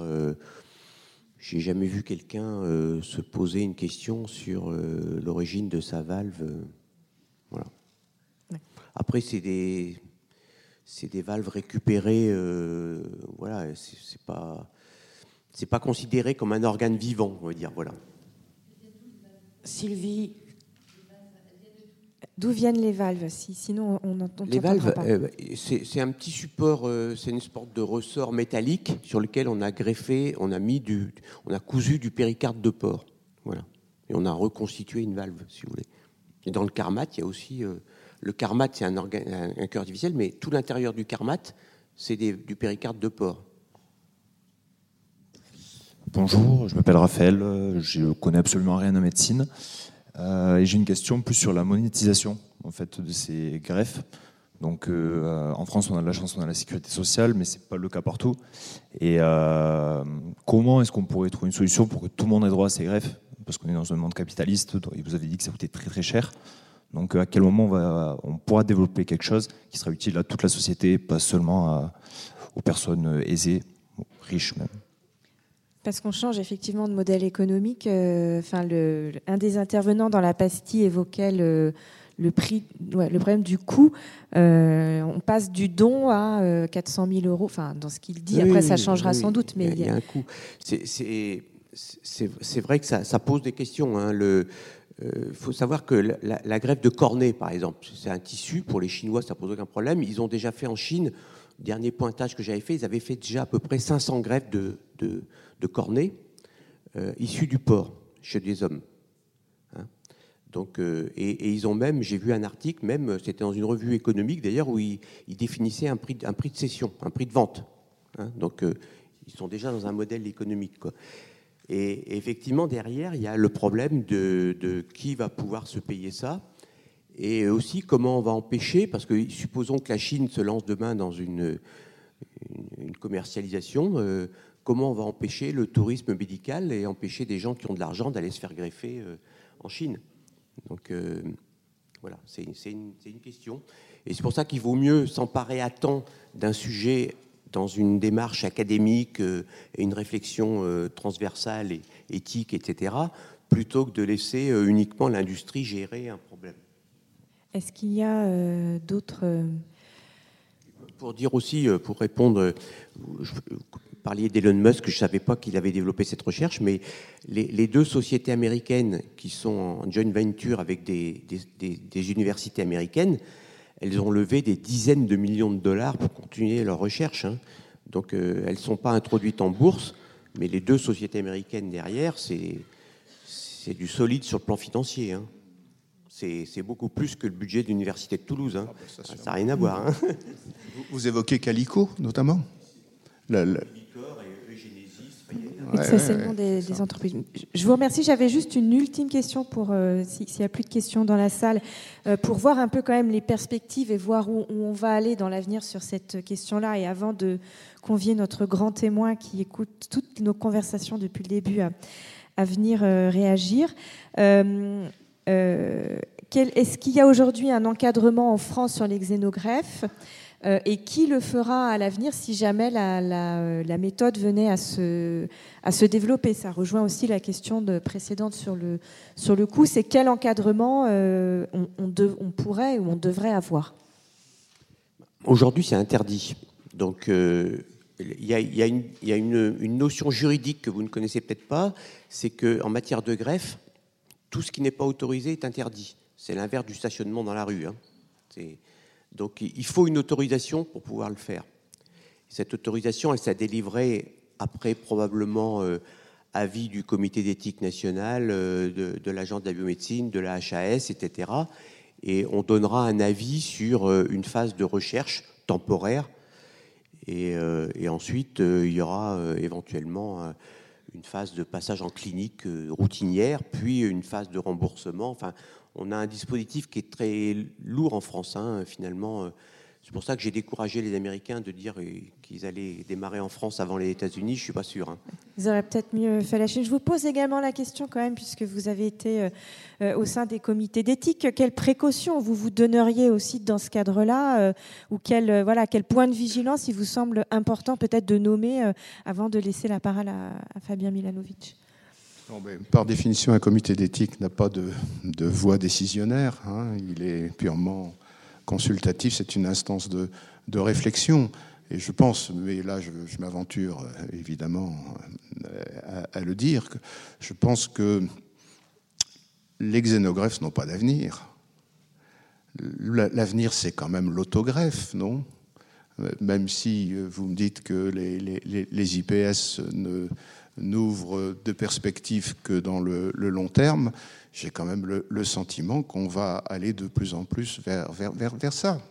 J'ai jamais vu quelqu'un euh, se poser une question sur euh, l'origine de sa valve. Euh. Après, c'est des, c'est des valves récupérées. voilà, c'est pas, c'est pas considéré comme un organe vivant, on va dire. Voilà. Sylvie, D'où viennent les valves si, Sinon, on entend Les valves, euh, c'est un petit support, euh, c'est une sorte de ressort métallique sur lequel on a greffé, on a mis du, on a cousu du péricarde de porc, voilà, et on a reconstitué une valve, si vous voulez. Et dans le carmate, il y a aussi euh, le carmate, c'est un, un, cœur artificiel, mais tout l'intérieur du carmate, c'est du péricarde de porc. Bonjour, je m'appelle Raphaël, je connais absolument rien en médecine. Euh, et j'ai une question plus sur la monétisation en fait de ces greffes. Donc euh, en France, on a de la chance, on a la sécurité sociale, mais c'est pas le cas partout. Et euh, comment est-ce qu'on pourrait trouver une solution pour que tout le monde ait droit à ces greffes? Parce qu'on est dans un monde capitaliste, vous avez dit que ça coûtait très très cher. Donc à quel moment on, va, on pourra développer quelque chose qui sera utile à toute la société, pas seulement aux personnes aisées, riches même? Parce qu'on change effectivement de modèle économique. Euh, enfin, le, un des intervenants dans la pastille évoquait le, le prix, le problème du coût. Euh, on passe du don à 400 euh, 000 euros. Enfin, dans ce qu'il dit. Après, ça changera sans doute, mais il y, a, un coût. C'est vrai que ça, ça, pose des questions. Hein. Le, il faut savoir que la, la, greffe de cornet, par exemple, c'est un tissu. Pour les Chinois, ça pose aucun problème. Ils ont déjà fait en Chine, dernier pointage que j'avais fait, ils avaient fait déjà à peu près 500 greffes de, de, de euh, issus du porc chez des hommes. Hein. Donc, euh, et, ils ont même, j'ai vu un article, même c'était dans une revue économique d'ailleurs, où ils, définissaient un prix, de cession, un prix de vente. Hein. Donc euh, ils sont déjà dans un modèle économique. Et, effectivement, derrière, il y a le problème de, qui va pouvoir se payer ça. Et aussi comment on va empêcher, parce que supposons que la Chine se lance demain dans une, commercialisation, comment on va empêcher le tourisme médical et empêcher des gens qui ont de l'argent d'aller se faire greffer euh, en Chine? Donc, euh, Voilà, c'est une, question. Et c'est pour ça qu'il vaut mieux s'emparer à temps d'un sujet dans une démarche académique et une réflexion transversale et éthique, etc., plutôt que de laisser uniquement l'industrie gérer un problème. Est-ce qu'il y a d'autres pour dire aussi, euh, pour répondre, euh, vous parliez d'Elon Musk, je ne savais pas qu'il avait développé cette recherche, mais les, deux sociétés américaines qui sont en joint venture avec des, universités américaines, elles ont levé des dizaines de millions de dollars pour continuer leur recherche. Hein. Donc euh, elles ne sont pas introduites en bourse, mais les deux sociétés américaines derrière, c'est du solide sur le plan financier. Hein. C'est beaucoup plus que le budget de l'Université de Toulouse. Hein. Ah, bah, ça n'a rien à voir. Hein. Vous, évoquez Calico, notamment? Des, des, entreprises. Je vous remercie. J'avais juste une ultime question pour, euh, s'il n'y a plus de questions dans la salle, euh, pour voir un peu quand même les perspectives et voir où, on va aller dans l'avenir sur cette question-là. Et avant de convier notre grand témoin qui écoute toutes nos conversations depuis le début à, à venir euh, réagir. Est-ce qu'il y a aujourd'hui un encadrement en France sur les xénogreffes? Euh, et qui le fera à l'avenir si jamais la, méthode venait à se, développer? Ça rejoint aussi la question de, précédente sur le, sur le coût. C'est quel encadrement euh, on, pourrait ou on devrait avoir? Aujourd'hui, c'est interdit. Donc, euh, il y a, une, notion juridique que vous ne connaissez peut-être pas, c'est qu'en matière de greffe, tout ce qui n'est pas autorisé est interdit. C'est l'inverse du stationnement dans la rue. Hein. Donc il faut une autorisation pour pouvoir le faire. Cette autorisation, elle s'est délivrée après probablement euh, avis du comité d'éthique nationale, euh, de, l'agence de la biomédecine, de la HAS, etc. Et on donnera un avis sur euh, une phase de recherche temporaire. Et, ensuite, il y aura éventuellement une phase de passage en clinique routinière, puis une phase de remboursement. On a un dispositif qui est très lourd en France, hein, finalement. C'est pour ça que j'ai découragé les Américains de dire qu'ils allaient démarrer en France avant les États-Unis. Je suis pas sûr. Hein. Ils auraient peut-être mieux fait Chine. Je vous pose également la question quand même, puisque vous avez été euh, euh, au sein des comités d'éthique. Quelles précautions vous vous donneriez aussi dans ce cadre-là, euh, ou quel point de vigilance il vous semble important peut-être de nommer avant de laisser la parole à, à Fabien Milanovic? Par définition, un comité d'éthique n'a pas de, voix décisionnaire. Hein. Il est purement consultatif. C'est une instance de, réflexion. Et je pense, mais là je, m'aventure euh, évidemment euh, à, le dire, que je pense que les xénogreffes n'ont pas d'avenir. L'avenir, c'est quand même l'autogreffe, non? Même si euh, vous me dites que les IPS ne, n'ouvre de perspectives que dans le, long terme, j'ai quand même le, sentiment qu'on va aller de plus en plus vers, vers, vers, ça.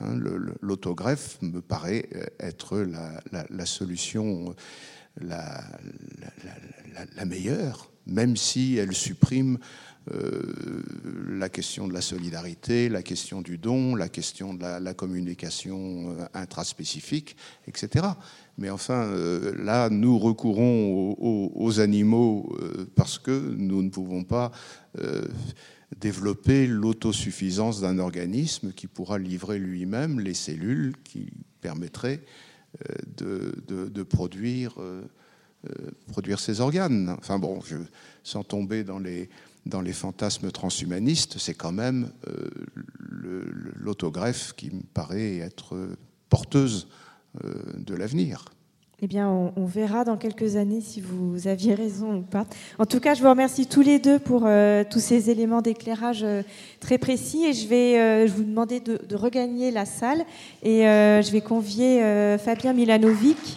Hein, l'autogreffe me paraît être la, la, solution la, la, meilleure, même si elle supprime euh, la question de la solidarité, la question du don, la question de la, communication euh, intraspécifique, etc. Mais enfin, euh, là, nous recourons aux, animaux parce que nous ne pouvons pas développer l'autosuffisance d'un organisme qui pourra livrer lui-même les cellules qui permettraient de, produire, ces organes. Enfin bon, sans tomber dans les, dans les fantasmes transhumanistes, c'est quand même euh, l'autogreffe qui me paraît être porteuse euh, de l'avenir. Eh bien, on, verra dans quelques années si vous aviez raison ou pas. En tout cas, je vous remercie tous les deux pour euh, tous ces éléments d'éclairage très précis et je vais vous demander de, de, regagner la salle et je vais convier Fabien Milanovic.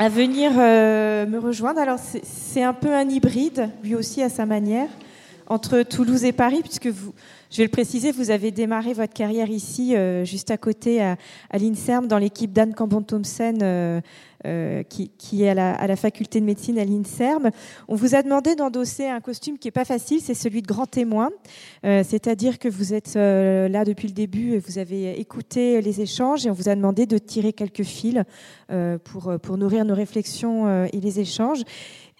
À venir euh, me rejoindre. Alors c'est un peu un hybride, lui aussi à sa manière, entre Toulouse et Paris, puisque vous, je vais le préciser, vous avez démarré votre carrière ici, euh, juste à côté, à, l'INSERM, dans l'équipe d'Anne Cambon-Thompson, euh, euh, qui, est à la, faculté de médecine à l'INSERM. On vous a demandé d'endosser un costume qui n'est pas facile, c'est celui de grand témoin. C'est-à-dire que vous êtes là depuis le début et vous avez écouté les échanges et on vous a demandé de tirer quelques fils pour, pour nourrir nos réflexions et les échanges.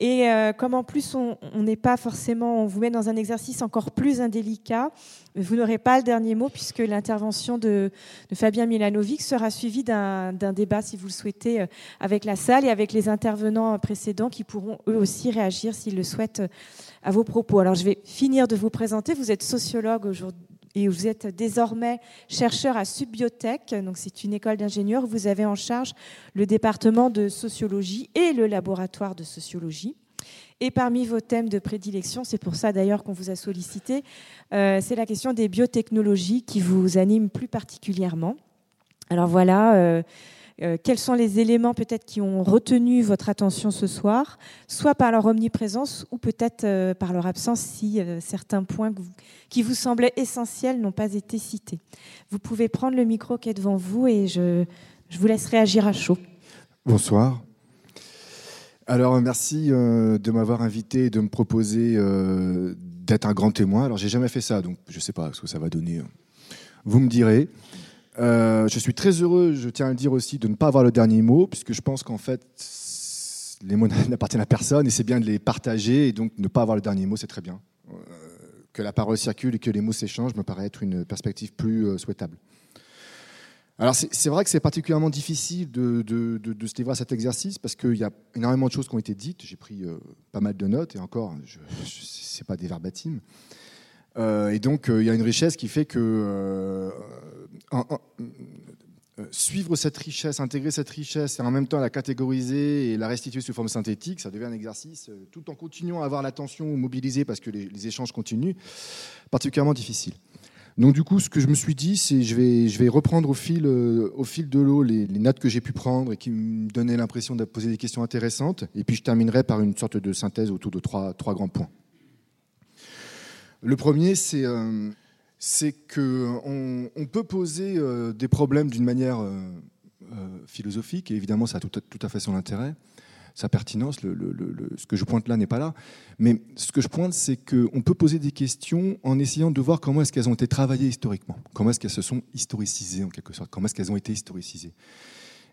Et euh, comme en plus on n'est pas forcément, on vous met dans un exercice encore plus indélicat, vous n'aurez pas le dernier mot puisque l'intervention de, Fabien Milanovic sera suivie d'un débat, si vous le souhaitez, euh, avec la salle et avec les intervenants précédents qui pourront eux aussi réagir s'ils le souhaitent à vos propos. Alors je vais finir de vous présenter. Vous êtes sociologue aujourd'hui et vous êtes désormais chercheur à Subbiotech, donc c'est une école d'ingénieurs. Vous avez en charge le département de sociologie et le laboratoire de sociologie. Et parmi vos thèmes de prédilection, c'est pour ça d'ailleurs qu'on vous a sollicité, euh, c'est la question des biotechnologies qui vous anime plus particulièrement. Alors voilà. Euh, euh, quels sont les éléments peut-être qui ont retenu votre attention ce soir, soit par leur omniprésence ou peut-être euh, par leur absence si euh, certains points qui vous semblaient essentiels n'ont pas été cités. Vous pouvez prendre le micro qui est devant vous et je, vous laisse réagir à chaud. Bonsoir. Alors merci de m'avoir invité et de me proposer d'être un grand témoin. Alors j'ai jamais fait ça, donc je ne sais pas ce que ça va donner. Vous me direz. Euh, je suis très heureux, je tiens à le dire aussi, de ne pas avoir le dernier mot, puisque je pense qu'en fait, les mots n'appartiennent à personne et c'est bien de les partager et donc ne pas avoir le dernier mot, c'est très bien. Euh, que la parole circule et que les mots s'échangent me paraît être une perspective plus euh, souhaitable. Alors c'est vrai que c'est particulièrement difficile de, se livrer à cet exercice parce qu'il y a énormément de choses qui ont été dites. J'ai pris pas mal de notes et encore, ce n'est pas des verbatims. Et donc il y a une richesse qui fait que euh, suivre cette richesse, intégrer cette richesse et en même temps la catégoriser et la restituer sous forme synthétique, ça devient un exercice, euh, tout en continuant à avoir l'attention mobilisée parce que les, échanges continuent, particulièrement difficile. Donc du coup, ce que je me suis dit, c'est je vais, je vais reprendre au fil, euh, au fil de l'eau les, notes que j'ai pu prendre et qui me donnaient l'impression de poser des questions intéressantes. Et puis je terminerai par une sorte de synthèse autour de trois, trois grands points. Le premier, c'est c'est qu'on on peut poser euh, des problèmes d'une manière euh, euh, philosophique, et évidemment ça a tout, à fait son intérêt, sa pertinence, ce que je pointe là n'est pas là, mais ce que je pointe c'est qu'on peut poser des questions en essayant de voir comment est-ce qu'elles ont été travaillées historiquement, comment est-ce qu'elles se sont historicisées en quelque sorte, comment est-ce qu'elles ont été historicisées.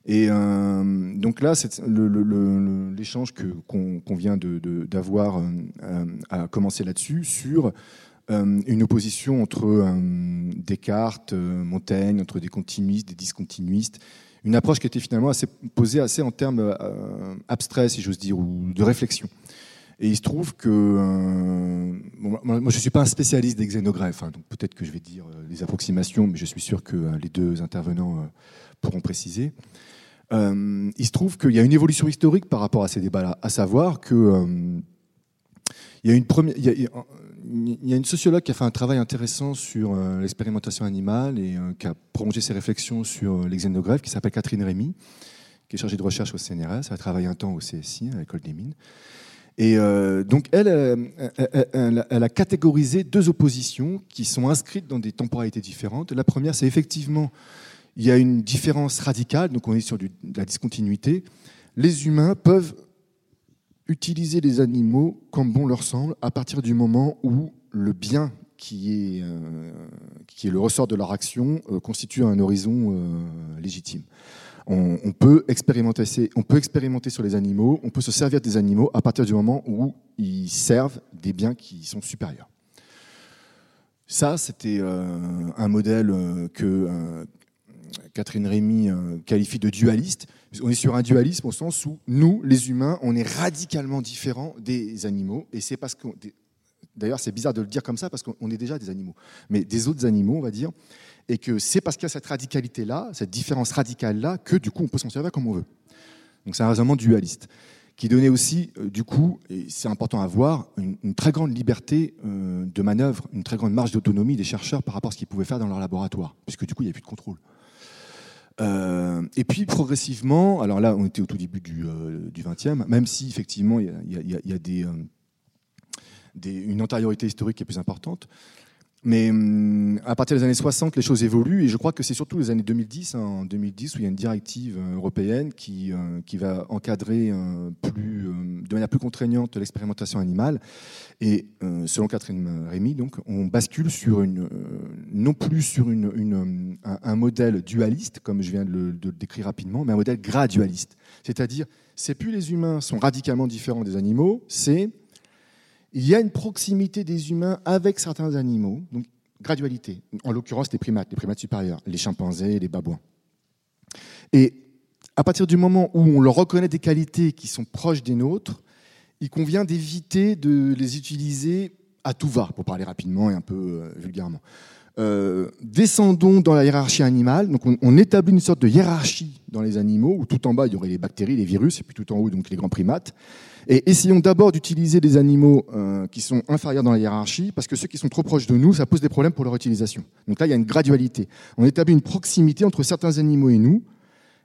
Et donc là, l'échange qu'on vient d'avoir a commencé là-dessus, sur euh, une opposition entre euh, Descartes, euh, Montaigne, entre des continuistes, des discontinuistes, une approche qui était finalement posée assez en termes abstraits, si j'ose dire, ou de réflexion. Et il se trouve que moi, je ne suis pas un spécialiste des xénogreffes, hein, donc peut-être que je vais dire des approximations, mais je suis sûr que les deux intervenants pourront préciser. Il se trouve qu'il y a une évolution historique par rapport à ces débats-là, à savoir que il y a une première, il y a une sociologue qui a fait un travail intéressant sur euh, l'expérimentation animale et euh, qui a prolongé ses réflexions sur euh, les xénogreffes, qui s'appelle Catherine Rémy, qui est chargée de recherche au CNRS. Elle a travaillé un temps au CSI, à l'école des mines. Et donc, elle, a catégorisé deux oppositions qui sont inscrites dans des temporalités différentes. La première, c'est effectivement, il y a une différence radicale, donc on est sur de la discontinuité. Les humains peuvent utiliser les animaux comme bon leur semble à partir du moment où le bien qui est, euh, qui est le ressort de leur action euh, constitue un horizon euh, légitime. On, peut expérimenter, on peut expérimenter sur les animaux, on peut se servir des animaux à partir du moment où ils servent des biens qui sont supérieurs. Ça, c'était un modèle que Catherine Rémy qualifie de dualiste, on est sur un dualisme au sens où nous, les humains, on est radicalement différents des animaux. Et c'est parce que, d'ailleurs, c'est bizarre de le dire comme ça parce qu'on est déjà des animaux, mais des autres animaux, on va dire. Et que c'est parce qu'il y a cette radicalité-là, cette différence radicale-là, que du coup, on peut s'en servir comme on veut. Donc c'est un raisonnement dualiste qui donnait aussi, euh, du coup, et c'est important à voir, une, très grande liberté euh, de manœuvre, une très grande marge d'autonomie des chercheurs par rapport à ce qu'ils pouvaient faire dans leur laboratoire, puisque du coup, il n'y avait plus de contrôle. Euh, et puis progressivement, alors là on était au tout début du, euh, du 20e, même si effectivement il y a, une antériorité historique qui est plus importante, mais hum, à partir des années 60, les choses évoluent et je crois que c'est surtout les années 2010, hein, en 2010 où il y a une directive euh, européenne qui, euh, qui va encadrer euh, de manière plus contraignante l'expérimentation animale. Et selon Catherine Rémy, donc, on bascule sur non plus sur un, modèle dualiste, comme je viens de le, de le décrire rapidement, mais un modèle gradualiste. C'est-à-dire, c'est plus les humains sont radicalement différents des animaux, c'est il y a une proximité des humains avec certains animaux, donc gradualité, en l'occurrence les primates, les primates supérieurs, les chimpanzés, les babouins. Et à partir du moment où on leur reconnaît des qualités qui sont proches des nôtres, il convient d'éviter de les utiliser à tout va, pour parler rapidement et un peu euh, vulgairement. Euh, descendons dans la hiérarchie animale. Donc on, établit une sorte de hiérarchie dans les animaux, où tout en bas il y aurait les bactéries, les virus, et puis tout en haut donc les grands primates. Et essayons d'abord d'utiliser des animaux euh, qui sont inférieurs dans la hiérarchie, parce que ceux qui sont trop proches de nous, ça pose des problèmes pour leur utilisation. Donc là, il y a une gradualité. On établit une proximité entre certains animaux et nous,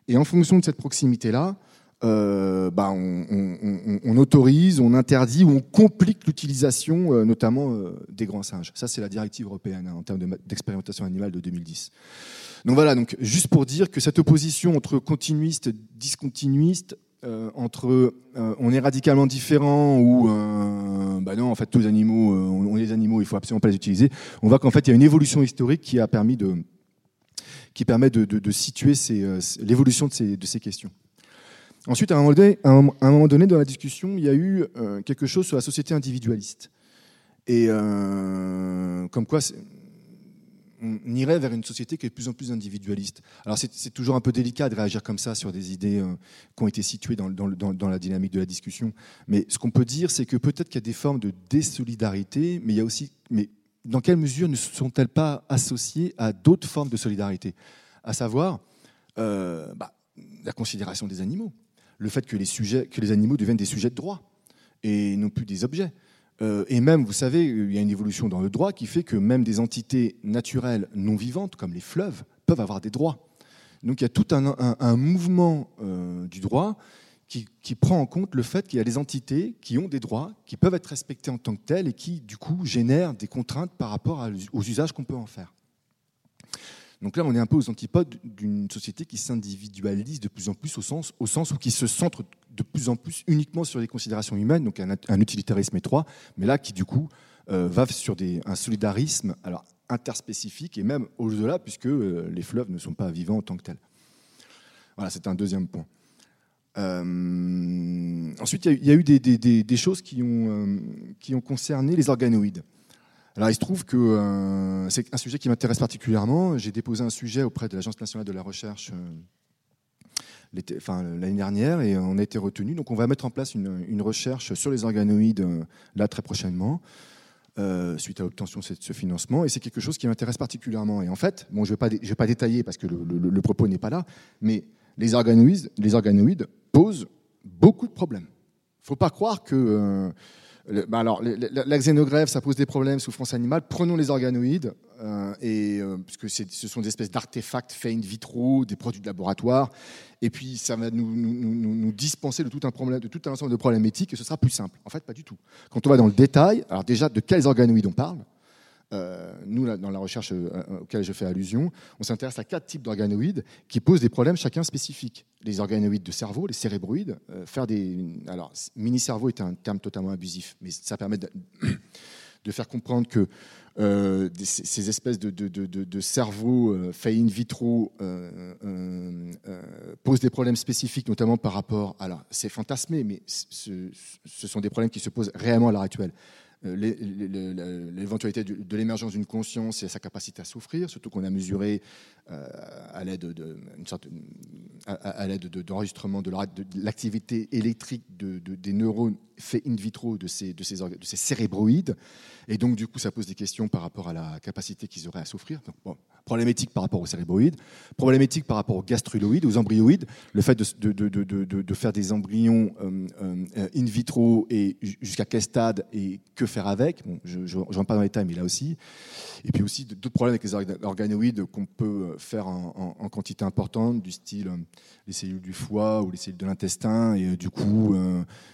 et en fonction de cette proximité-là, euh, bah, on, autorise, on interdit ou on complique l'utilisation, euh, notamment des grands singes. Ça, c'est la directive européenne hein, en termes d'expérimentation animale de 2010. Donc voilà, donc juste pour dire que cette opposition entre continuiste, discontinuiste, euh, entre euh, on est radicalement différent ou euh, bah non en fait tous les animaux on est des animaux il faut absolument pas les utiliser. On voit qu'en fait il y a une évolution historique qui a permis de qui permet de, situer l'évolution de ces, de ces questions. Ensuite à un, moment donné, à un moment donné dans la discussion il y a eu quelque chose sur la société individualiste. Et comme quoi on irait vers une société qui est de plus en plus individualiste. Alors c'est toujours un peu délicat de réagir comme ça sur des idées euh, qui ont été situées dans, la dynamique de la discussion. Mais ce qu'on peut dire, c'est que peut-être qu'il y a des formes de désolidarité, mais il y a aussi, mais dans quelle mesure ne sont-elles pas associées à d'autres formes de solidarité? À savoir euh, bah, la considération des animaux, le fait que les, sujets, que les animaux deviennent des sujets de droit et non plus des objets. Euh, et même, vous savez, il y a une évolution dans le droit qui fait que même des entités naturelles non vivantes, comme les fleuves, peuvent avoir des droits. Donc il y a tout un, mouvement euh, du droit qui, prend en compte le fait qu'il y a des entités qui ont des droits, qui peuvent être respectées en tant que telles et qui, du coup, génèrent des contraintes par rapport aux usages qu'on peut en faire. Donc là, on est un peu aux antipodes d'une société qui s'individualise de plus en plus au sens, où qui se centre de plus en plus uniquement sur les considérations humaines, donc un, utilitarisme étroit, mais là qui du coup euh, va sur un solidarisme alors interspécifique et même au-delà, puisque euh, les fleuves ne sont pas vivants en tant que tels. Voilà, c'est un deuxième point. Euh, ensuite, il y, a eu des, choses qui ont concerné les organoïdes. Alors, il se trouve que c'est un sujet qui m'intéresse particulièrement. J'ai déposé un sujet auprès de l'Agence nationale de la recherche l'année dernière et on a été retenu. Donc on va mettre en place une, recherche sur les organoïdes euh, là très prochainement. Euh, suite à l'obtention de ce financement, et c'est quelque chose qui m'intéresse particulièrement. Et en fait, bon, je ne vais, pas détailler parce que le, propos n'est pas là, mais les organoïdes, posent beaucoup de problèmes. Il ne faut pas croire que euh, bah alors, la, xénogreffe, ça pose des problèmes, souffrance animale. Prenons les organoïdes, euh, et, euh, puisque ce sont des espèces d'artefacts faits in vitro, des produits de laboratoire, et puis ça va nous, dispenser de tout, un problème, de tout un ensemble de problèmes éthiques, et ce sera plus simple. En fait, pas du tout. Quand on va dans le détail, alors déjà, de quels organoïdes on parle? Euh, nous, dans la recherche euh, euh, auquel je fais allusion, on s'intéresse à quatre types d'organoïdes qui posent des problèmes chacun spécifiques. Les organoïdes de cerveau, les cérébroïdes, faire des. Alors, mini-cerveau est un terme totalement abusif, mais ça permet de, faire comprendre que ces, espèces de, de, cerveaux faits in vitro posent des problèmes spécifiques, notamment par rapport. Alors, c'est fantasmé, mais ce, sont des problèmes qui se posent réellement à l'heure actuelle. Euh, l'éventualité de l'émergence d'une conscience et sa capacité à souffrir, surtout qu'on a mesuré euh, à l'aide de, à, d'enregistrement de, l'activité électrique de, des neurones faits in vitro de ces, de, ces, de ces cérébroïdes. Et donc, du coup, ça pose des questions par rapport à la capacité qu'ils auraient à souffrir. bon, problématique par rapport aux cérébroïdes, problématique par rapport aux gastruloïdes, aux embryoïdes, le fait de, de, de, de faire des embryons euh, in vitro et jusqu'à quel stade et que faire avec. Bon, je ne rentre pas dans les détails, mais là aussi. Et puis aussi d'autres problèmes avec les organoïdes qu'on peut faire en, quantité importante, du style euh, les cellules du foie ou les cellules de l'intestin. Et du coup,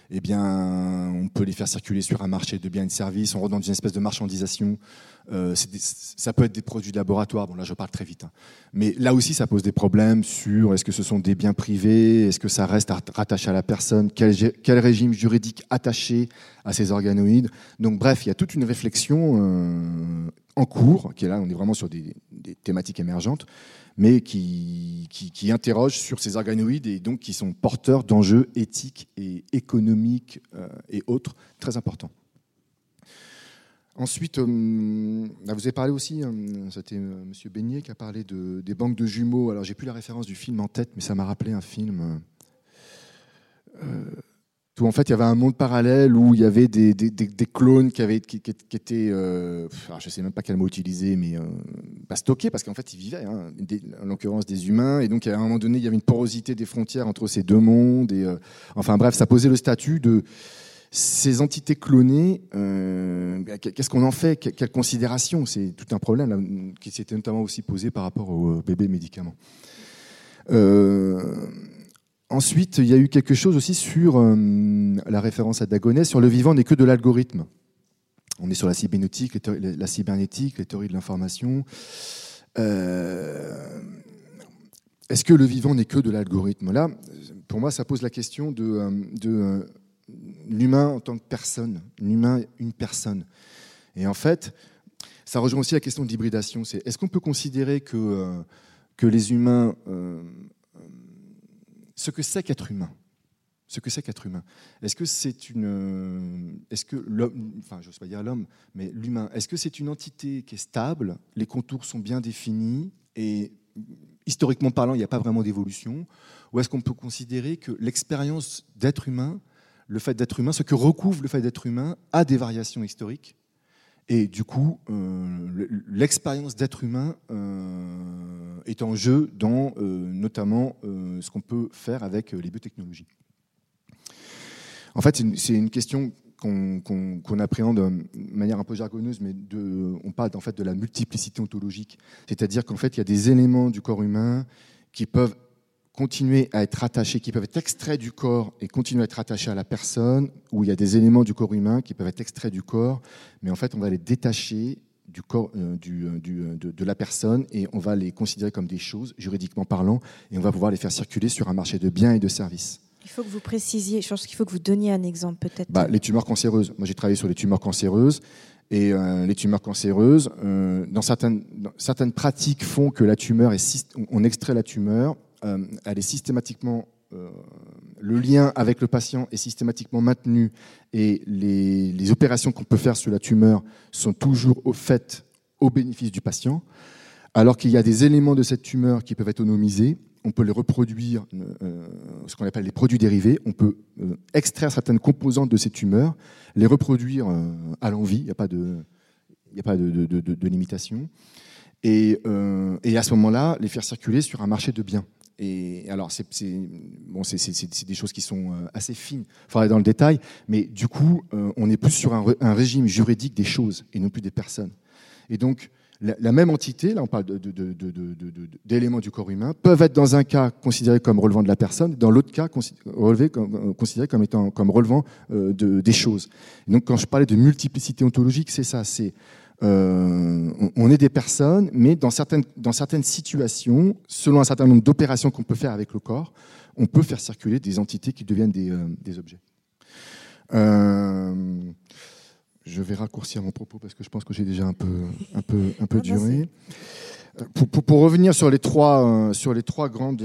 eh bien, on peut les faire circuler sur un marché de biens et de services. On rentre dans une espèce de marchandisation euh, ça peut être des produits de laboratoire. Bon, là, je parle très vite. Hein. Mais là aussi, ça pose des problèmes sur est-ce que ce sont des biens privés Est-ce que ça reste rattaché à la personne quel, régime juridique attaché à ces organoïdes Donc, bref, il y a toute une réflexion euh, en cours, qui est là, on est vraiment sur des, thématiques émergentes, mais qui, qui, interroge sur ces organoïdes et donc qui sont porteurs d'enjeux éthiques et économiques euh, et autres très importants. Ensuite, euh, vous avez parlé aussi, euh, c'était euh, M. Beignet qui a parlé de, des banques de jumeaux. Alors, j'ai plus la référence du film en tête, mais ça m'a rappelé un film où, en fait, il y avait un monde parallèle où il y avait des, clones qui, avaient, qui, étaient, je ne sais même pas quel mot utiliser, mais stockés, parce qu'en fait, ils vivaient, hein, en l'occurrence des humains. Et donc, à un moment donné, il y avait une porosité des frontières entre ces deux mondes. Et, enfin, bref, ça posait le statut de ces entités clonées, euh, qu'est-ce qu'on en fait? Quelle considération? C'est tout un problème qui s'était notamment aussi posé par rapport aux bébés médicaments. Euh, ensuite, il y a eu quelque chose aussi sur euh, la référence à Dagonet, sur le vivant n'est que de l'algorithme. On est sur la cybernétique, la cybernétique, les théories de l'information. Est-ce que le vivant n'est que de l'algorithme? Là, pour moi, ça pose la question de l'humain en tant que personne, l'humain, une personne. Et en fait, ça rejoint aussi la question de l'hybridation. C'est est-ce qu'on peut considérer que, euh, que les humains, euh, euh, ce que c'est qu'être humain, ce que c'est qu'être humain, est-ce que c'est une, est-ce que l'homme, enfin, je sais pas dire l'homme, mais l'humain, est-ce que c'est une entité qui est stable, les contours sont bien définis et historiquement parlant, il n'y a pas vraiment d'évolution, ou est-ce qu'on peut considérer que l'expérience d'être humain le fait d'être humain, ce que recouvre le fait d'être humain, a des variations historiques. Et du coup, euh, l'expérience d'être humain euh, est en jeu dans euh, notamment ce qu'on peut faire avec les biotechnologies. En fait, c'est une, question qu'on appréhende de manière un peu jargonneuse, mais on parle en fait de la multiplicité ontologique. C'est-à-dire qu'en fait, il y a des éléments du corps humain qui peuvent continuer à être attachés, qui peuvent être extraits du corps et continuer à être attachés à la personne, où il y a des éléments du corps humain qui peuvent être extraits du corps, mais en fait on va les détacher du corps euh, du, euh, du, euh, de, la personne et on va les considérer comme des choses, juridiquement parlant, et on va pouvoir les faire circuler sur un marché de biens et de services. Il faut que vous précisiez, je pense qu'il faut que vous donniez un exemple peut-être. Bah, les tumeurs cancéreuses. Moi j'ai travaillé sur les tumeurs cancéreuses. Et les tumeurs cancéreuses, dans, certaines, certaines pratiques font que la tumeur est, on extrait la tumeur, systématiquement euh, le lien avec le patient est systématiquement maintenu et les, opérations qu'on peut faire sur la tumeur sont toujours au fait au bénéfice du patient, alors qu'il y a des éléments de cette tumeur qui peuvent être autonomisés, on peut les reproduire, euh, ce qu'on appelle les produits dérivés, on peut extraire certaines composantes de ces tumeurs, les reproduire à l'envie, il n'y a pas de, limitation, et à ce moment-là, les faire circuler sur un marché de biens. Et alors, c'est bon, des choses qui sont euh, assez fines. Il faudra aller dans le détail, mais du coup, euh, on est plus sur un, régime juridique des choses et non plus des personnes. Et donc, la, même entité, là, on parle d'éléments du corps humain, peuvent être dans un cas considérés comme relevant de la personne, dans l'autre cas comme, euh, considérés comme étant comme relevant des choses. Donc, quand je parlais de multiplicité ontologique, c'est ça. C'est euh, on est des personnes, mais dans certaines, dans certaines situations, selon un certain nombre d'opérations qu'on peut faire avec le corps, on peut faire circuler des entités qui deviennent des, euh, objets. Euh, je vais raccourcir mon propos parce que je pense que j'ai déjà un peu, un peu, un peu duré. Pour, revenir sur les trois, sur les trois grandes,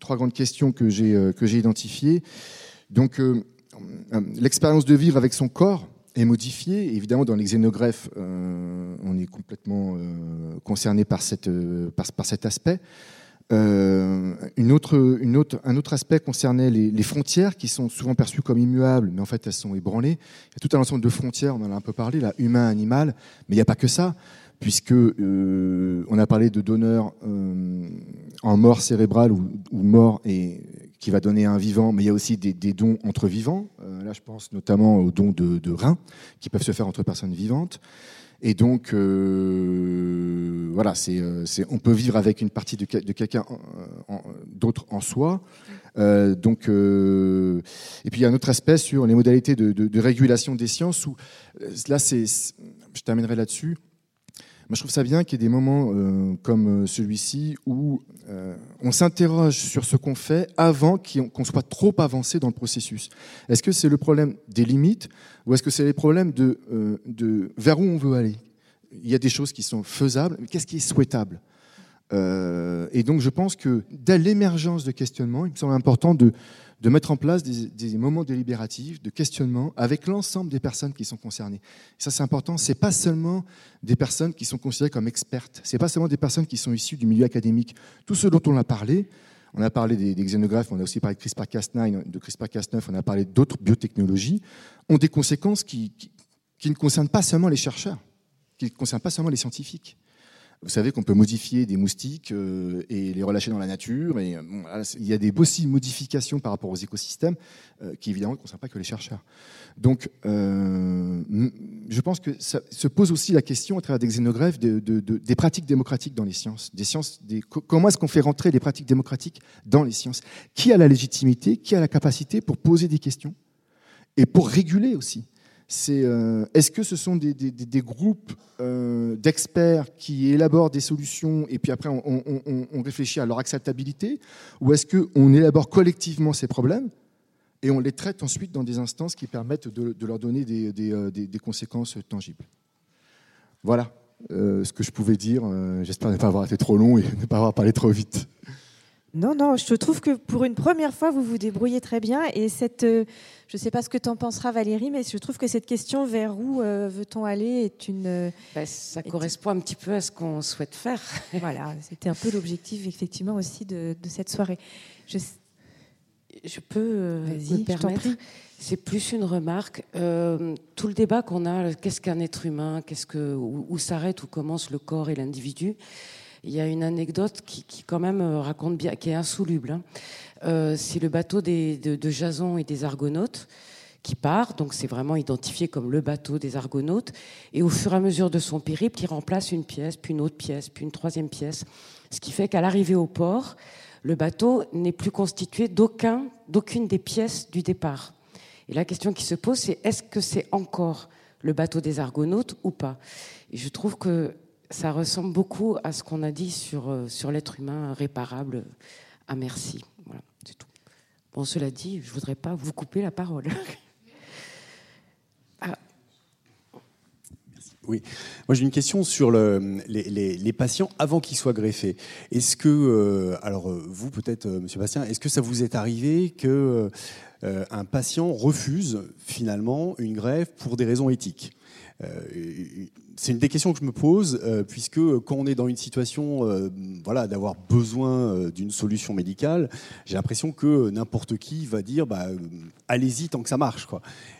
trois grandes questions que j'ai, que j'ai identifiées, donc l'expérience de vivre avec son corps, modifié. Évidemment, dans les xénogreffes, euh, on est complètement euh, concerné par, cette, euh, par, cet aspect. une autre, une autre, un autre aspect concernait les, frontières qui sont souvent perçues comme immuables, mais en fait elles sont ébranlées. Il y a tout un ensemble de frontières, on en a un peu parlé, là, humain, animal, mais il n'y a pas que ça. puisque on a parlé de donneurs en mort cérébrale ou, mort et qui va donner un vivant, mais il y a aussi des, dons entre vivants. Euh, là, je pense notamment aux dons de, reins qui peuvent se faire entre personnes vivantes. Et donc, voilà, c'est, on peut vivre avec une partie de, quelqu'un d'autre en soi. donc, et puis il y a un autre aspect sur les modalités de, de régulation des sciences où là, je terminerai là-dessus. Moi, je trouve ça bien qu'il y ait des moments euh, comme euh, celui-ci où euh, on s'interroge sur ce qu'on fait avant qu'on soit trop avancé dans le processus. Est-ce que c'est le problème des limites ou est-ce que c'est les problèmes de, vers où on veut aller? Il y a des choses qui sont faisables, mais qu'est-ce qui est souhaitable? Et donc, je pense que dès l'émergence de questionnement, il me semble important de de mettre en place des, moments délibératifs, de questionnement avec l'ensemble des personnes qui sont concernées. ça, c'est important. C'est pas seulement des personnes qui sont considérées comme expertes. C'est pas seulement des personnes qui sont issues du milieu académique. Tout ce dont on a parlé, on a parlé des, xénographes, on a aussi parlé de CRISPR-Cas9, de CRISPR-Cas9, on a parlé d'autres biotechnologies, ont des conséquences qui ne concernent pas seulement les chercheurs, qui ne concernent pas seulement les scientifiques. Vous savez qu'on peut modifier des moustiques euh, et les relâcher dans la nature. Et, euh, il y a des possibles modifications par rapport aux écosystèmes euh, qui, évidemment, ne concernent pas que les chercheurs. Donc, je pense que ça se pose aussi la question, à travers des xénogreffes, des pratiques démocratiques dans les sciences. Des sciences comment est-ce qu'on fait rentrer les pratiques démocratiques dans les sciences? Qui a la légitimité Qui a la capacité pour poser des questions? Et pour réguler aussi c'est euh, est-ce que ce sont des, groupes euh, d'experts qui élaborent des solutions et puis après on, réfléchit à leur acceptabilité? Ou est-ce qu'on élabore collectivement ces problèmes et on les traite ensuite dans des instances qui permettent de, leur donner des, euh, conséquences tangibles? Voilà ce que je pouvais dire. J'espère ne pas avoir été trop long et ne pas avoir parlé trop vite. Non, non, je trouve que pour une première fois, vous vous débrouillez très bien. Et cette, euh, je ne sais pas ce que tu en penseras, Valérie, mais je trouve que cette question vers où euh, veut-on aller est une. Euh, bah, ça correspond un petit peu à ce qu'on souhaite faire. voilà, c'était un peu l'objectif, effectivement, aussi de, cette soirée. Je, je peux me permettre. C'est plus une remarque. tout le débat qu'on a, qu'est-ce qu'un être humain, qu'est-ce que, où s'arrête, où commence le corps et l'individu il y a une anecdote qui, quand même euh, raconte bien, qui est insoluble. Hein. Euh, c'est le bateau de, Jason et des Argonautes qui part, donc c'est vraiment identifié comme le bateau des Argonautes, et au fur et à mesure de son périple, il remplace une pièce, puis une autre pièce, puis une troisième pièce, ce qui fait qu'à l'arrivée au port, le bateau n'est plus constitué d'aucun, d'aucune des pièces du départ. Et la question qui se pose, c'est est-ce que c'est encore le bateau des Argonautes ou pas? Et je trouve que ça ressemble beaucoup à ce qu'on a dit sur, euh, sur l'être humain réparable à merci. Voilà, c'est tout. Bon, cela dit, je ne voudrais pas vous couper la parole. ah. Oui, moi j'ai une question sur le, les, les, patients avant qu'ils soient greffés. Est-ce que, euh, alors euh, vous peut-être, Monsieur Bastien, est-ce que ça vous est arrivé que un patient refuse finalement une greffe pour des raisons éthiques? C'est une des questions que je me pose, euh, puisque quand on est dans une situation euh, voilà, d'avoir besoin euh, d'une solution médicale, j'ai l'impression que n'importe qui va dire bah, allez-y tant que ça marche.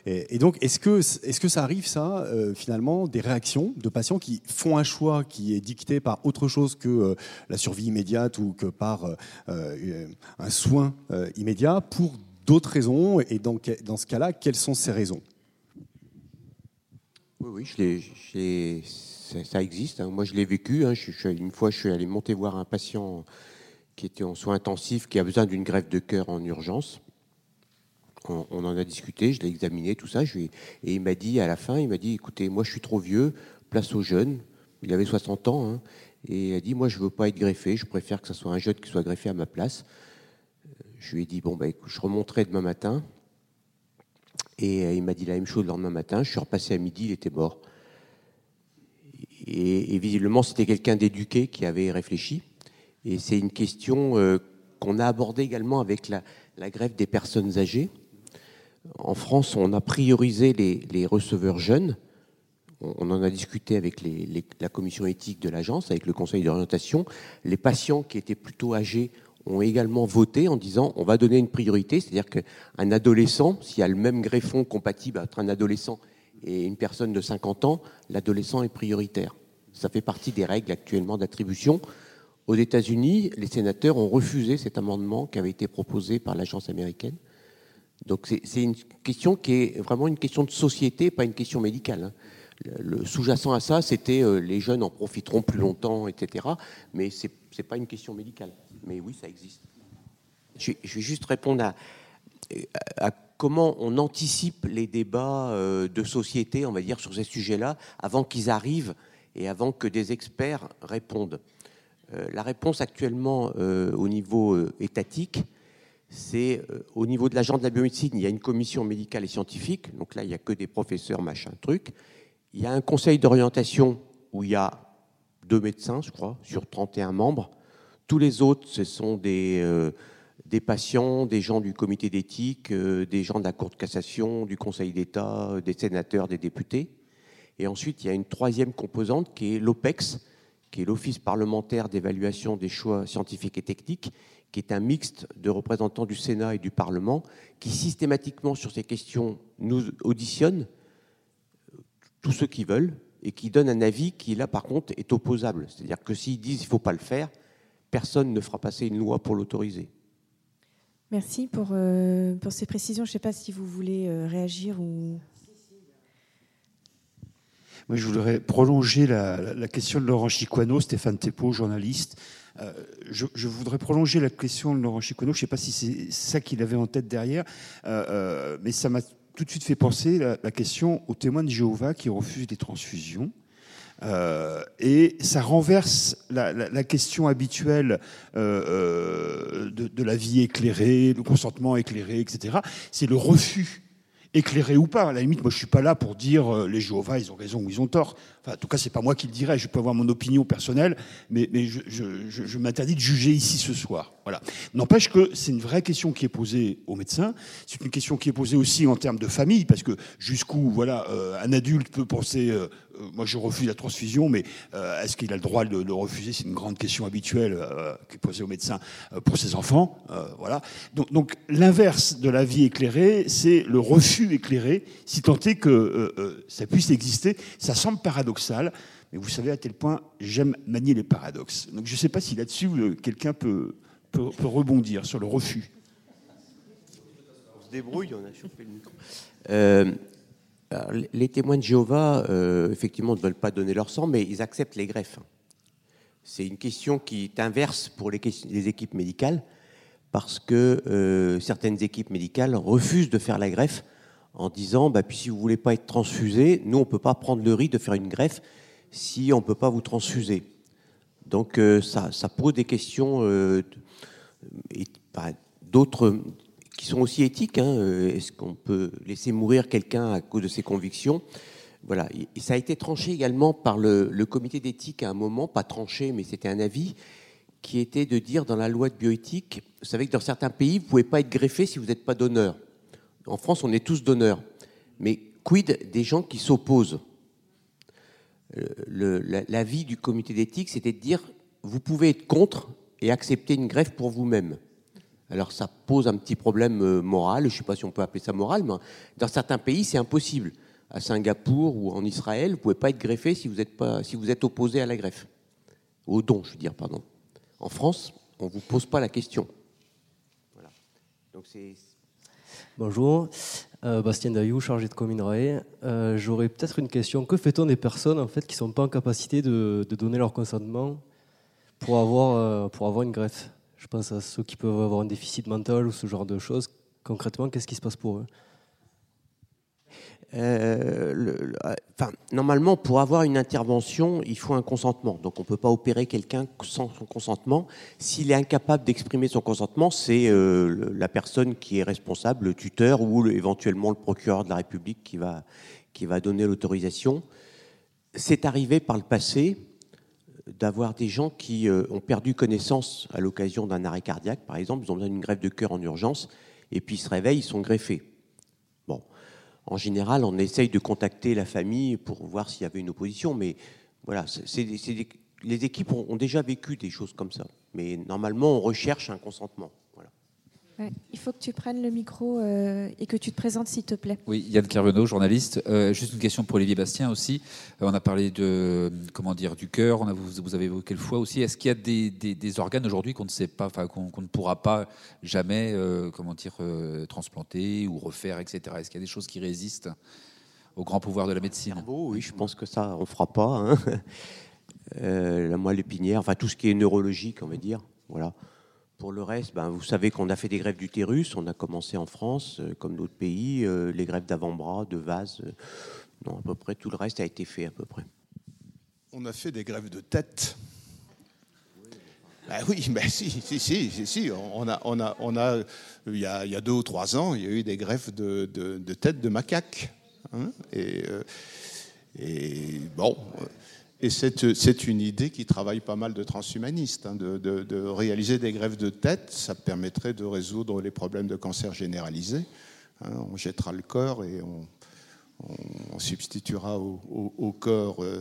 Et, donc, est-ce que, est que ça arrive, ça, finalement, des réactions de patients qui font un choix qui est dicté par autre chose que la survie immédiate ou que par un soin immédiat pour d'autres raisons? Et dans ce cas-là, quelles sont ces raisons? Oui, ça, existe. Hein. Moi, je l'ai vécu. Hein. une fois, je suis allé monter voir un patient qui était en soins intensifs, qui a besoin d'une greffe de cœur en urgence. On, en a discuté, je l'ai examiné, tout ça. et il m'a dit à la fin, il m'a dit, écoutez, moi, je suis trop vieux, place aux jeunes. Il avait 60 ans. Hein. et il a dit, moi, je ne veux pas être greffé. Je préfère que ce soit un jeune qui soit greffé à ma place. Je lui ai dit, bon, bah, je remonterai demain matin. Et euh, il m'a dit la même chose le lendemain matin. Je suis repassé à midi, il était mort. Et, visiblement, c'était quelqu'un d'éduqué qui avait réfléchi. Et c'est une question euh, qu'on a abordée également avec la, grève des personnes âgées. En France, on a priorisé les, receveurs jeunes. On, en a discuté avec la commission éthique de l'agence, avec le conseil d'orientation. Les patients qui étaient plutôt âgés ont également voté en disant on va donner une priorité, c'est-à-dire qu'un adolescent, s'il y a le même greffon compatible entre un adolescent et une personne de 50 ans, l'adolescent est prioritaire. Ça fait partie des règles actuellement d'attribution. Aux États-Unis, les sénateurs ont refusé cet amendement qui avait été proposé par l'agence américaine. Donc c'est une question qui est vraiment une question de société, pas une question médicale. Hein. Le, sous-jacent à ça, c'était euh, les jeunes en profiteront plus longtemps, etc. Mais n'est pas une question médicale. Mais oui, ça existe. Je, vais juste répondre à, comment on anticipe les débats euh, de société, on va dire, sur ces sujets-là, avant qu'ils arrivent et avant que des experts répondent. Euh, la réponse actuellement au niveau étatique, c'est au niveau de l'agent de la biomédecine, il y a une commission médicale et scientifique, donc là, il n'y a que des professeurs, machin, truc. Il y a un conseil d'orientation où il y a deux médecins, je crois, sur 31 membres. Tous les autres, ce sont des, euh, patients, des gens du comité d'éthique, euh, des gens de la Cour de cassation, du Conseil d'État, des sénateurs, des députés. Et ensuite, il y a une troisième composante qui est l'OPEX, qui est l'Office parlementaire d'évaluation des choix scientifiques et techniques, qui est un mixte de représentants du Sénat et du Parlement, qui systématiquement, sur ces questions, nous auditionne tous ceux qui veulent et qui donnent un avis qui, là, par contre, est opposable. C'est-à-dire que s'ils disent qu'il ne faut pas le faire, personne ne fera passer une loi pour l'autoriser. Merci pour, euh, pour ces précisions. Je ne sais pas si vous voulez euh, réagir ou... Moi, je voudrais prolonger la, question de Laurent Chiquano, Stéphane Tepo, journaliste. Euh, je, je, voudrais prolonger la question de Laurent Chiquano. Je ne sais pas si c'est ça qu'il avait en tête derrière, mais ça m'a tout de suite fait penser la, question aux témoins de Jéhovah qui refusent des transfusions. Euh, et ça renverse la question habituelle euh, euh de, de, la vie éclairée, le consentement éclairé, etc. C'est le refus éclairé ou pas. À la limite, moi, je suis pas là pour dire euh, les Jéhovah, ils ont raison ou ils ont tort. Enfin, en tout cas, c'est pas moi qui le dirais. Je peux avoir mon opinion personnelle, mais, je, m'interdis de juger ici ce soir. Voilà. N'empêche que c'est une vraie question qui est posée aux médecins. C'est une question qui est posée aussi en termes de famille, parce que jusqu'où, voilà, euh, un adulte peut penser euh, moi je refuse la transfusion, mais euh, est-ce qu'il a le droit de le refuser? C'est une grande question habituelle euh, qui est posée aux médecins pour ses enfants. voilà. Donc, l'inverse de la vie éclairée, c'est le refus éclairé, si tant est que ça puisse exister. Ça semble paradoxal, mais vous savez à tel point j'aime manier les paradoxes. Donc je ne sais pas si là-dessus quelqu'un peut, peut, peut, rebondir sur le refus. On se débrouille, on a chopé le micro les témoins de Jéhovah, euh, effectivement, ne veulent pas donner leur sang, mais ils acceptent les greffes. C'est une question qui est inverse pour les, équipes médicales, parce que euh, certaines équipes médicales refusent de faire la greffe en disant bah, puis si vous ne voulez pas être transfusé, nous, on ne peut pas prendre le risque de faire une greffe si on ne peut pas vous transfuser. Donc euh, ça, pose des questions bah, d'autres qui sont aussi éthiques. Hein. Euh, est-ce qu'on peut laisser mourir quelqu'un à cause de ses convictions? Voilà. Ça a été tranché également par le, comité d'éthique à un moment, pas tranché, mais c'était un avis qui était de dire dans la loi de bioéthique, vous savez que dans certains pays, vous ne pouvez pas être greffé si vous n'êtes pas donneur. En France, on est tous donneurs. Mais quid des gens qui s'opposent? Euh, L'avis du comité d'éthique, c'était de dire, vous pouvez être contre et accepter une greffe pour vous-même. Alors ça pose un petit problème euh, moral, je ne sais pas si on peut appeler ça moral, mais dans certains pays c'est impossible. À Singapour ou en Israël, vous ne pouvez pas être greffé si vous êtes, opposé à la greffe. Au don, je veux dire, pardon. En France, on ne vous pose pas la question. Voilà. Bonjour, euh, Bastien Dayou, chargé de commune euh, J'aurais peut-être une question. Que fait-on des personnes en fait, qui ne sont pas en capacité de, donner leur consentement pour avoir, euh, pour avoir une greffe? Je pense à ceux qui peuvent avoir un déficit mental ou ce genre de choses. Concrètement, qu'est-ce qui se passe pour eux? Euh, enfin, normalement, pour avoir une intervention, il faut un consentement. Donc, on ne peut pas opérer quelqu'un sans son consentement. S'il est incapable d'exprimer son consentement, c'est euh, la personne qui est responsable, le tuteur ou éventuellement le procureur de la République qui va, qui va donner l'autorisation. C'est arrivé par le passé d'avoir des gens qui euh, ont perdu connaissance à l'occasion d'un arrêt cardiaque, par exemple, ils ont besoin d'une greffe de cœur en urgence, et puis ils se réveillent, ils sont greffés. Bon, en général, on essaye de contacter la famille pour voir s'il y avait une opposition, mais voilà, les équipes ont, déjà vécu des choses comme ça. Mais normalement, on recherche un consentement. Il faut que tu prennes le micro euh, et que tu te présentes, s'il te plaît. Oui, Yann Carvenot, journaliste. Euh, juste une question pour Olivier Bastien aussi. Euh, on a parlé de comment dire du cœur. On a, vous, vous, avez évoqué le foie aussi. Est-ce qu'il y a des, des, des organes aujourd'hui qu'on ne sait pas, enfin qu'on ne pourra pas jamais, comment dire, transplanter ou refaire, etc. Est-ce qu'il y a des choses qui résistent au grand pouvoir de la médecine? Oui, je pense que ça, on fera pas. Hein. la moelle épinière, enfin tout ce qui est neurologique, on va dire. Voilà. Pour le reste, ben, vous savez qu'on a fait des greffes d'utérus. On a commencé en France, euh, comme d'autres pays, euh, les greffes d'avant-bras, de vase. Euh, à peu près tout le reste a été fait à peu près. On a fait des greffes de tête. Ben oui, ben si, si, si, si, On a, on a, on a, il y a, deux ou trois ans, il y a eu des greffes de, de, tête de macaque. Hein, et, et bon. Et c'est une idée qui travaille pas mal de transhumanistes, hein, de, réaliser des greffes de tête. Ça permettrait de résoudre les problèmes de cancer généralisé. Hein. on jettera le corps et on, substituera au, corps euh,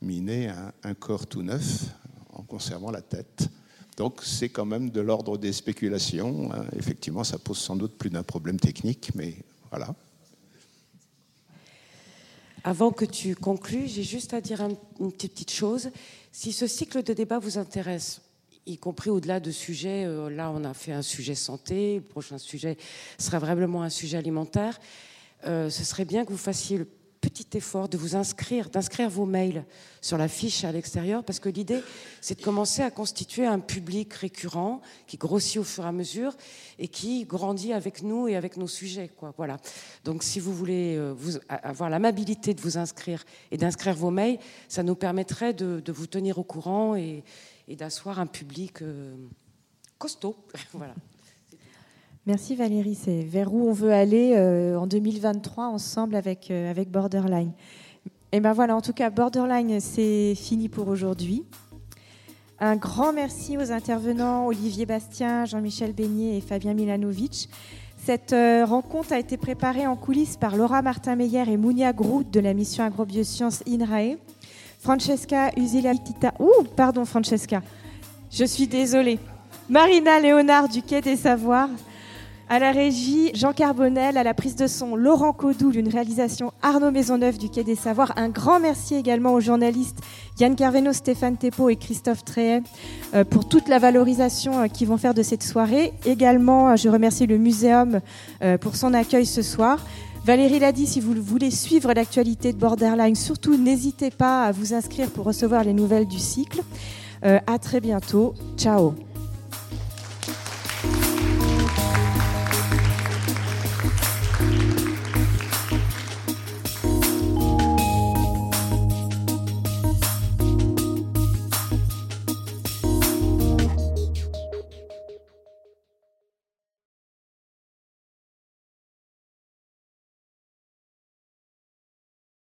miné un, corps tout neuf en conservant la tête. Donc c'est quand même de l'ordre des spéculations. Hein. Effectivement, ça pose sans doute plus d'un problème technique, mais voilà. Avant que tu conclues, j'ai juste à dire une petite chose. Si ce cycle de débat vous intéresse, y compris au-delà de sujets, euh, là on a fait un sujet santé, le prochain sujet sera vraiment un sujet alimentaire, euh, ce serait bien que vous fassiez petit effort de vous inscrire, d'inscrire vos mails sur la fiche à l'extérieur, parce que l'idée, c'est de commencer à constituer un public récurrent qui grossit au fur et à mesure et qui grandit avec nous et avec nos sujets. Voilà. Donc, si vous voulez euh, avoir l'amabilité de vous inscrire et d'inscrire vos mails, ça nous permettrait de, vous tenir au courant et, d'asseoir un public euh, costaud. voilà. Merci Valérie. C'est vers où on veut aller euh, en 2023 ensemble avec, euh, avec Borderline. Et ben voilà, en tout cas, Borderline, c'est fini pour aujourd'hui. Un grand merci aux intervenants Olivier Bastien, Jean-Michel Beignet et Fabien Milanovic. Cette euh, rencontre a été préparée en coulisses par Laura Martin-Meyer et Mounia Grout de la mission agrobiosciences INRAE. Francesca Usilatita. Ouh, pardon Francesca. Je suis désolée. Marina Léonard du Quai des Savoirs. À la régie, Jean Carbonel, à la prise de son, Laurent Caudoul, une réalisation Arnaud Maisonneuve du Quai des Savoirs. Un grand merci également aux journalistes Yann Carveno, Stéphane Tepo et Christophe Tréhet euh, pour toute la valorisation euh, qu'ils vont faire de cette soirée. Également, euh, je remercie le Muséum pour son accueil ce soir. Valérie l'a dit, si vous voulez suivre l'actualité de Borderline, surtout n'hésitez pas à vous inscrire pour recevoir les nouvelles du cycle. à très bientôt. Ciao.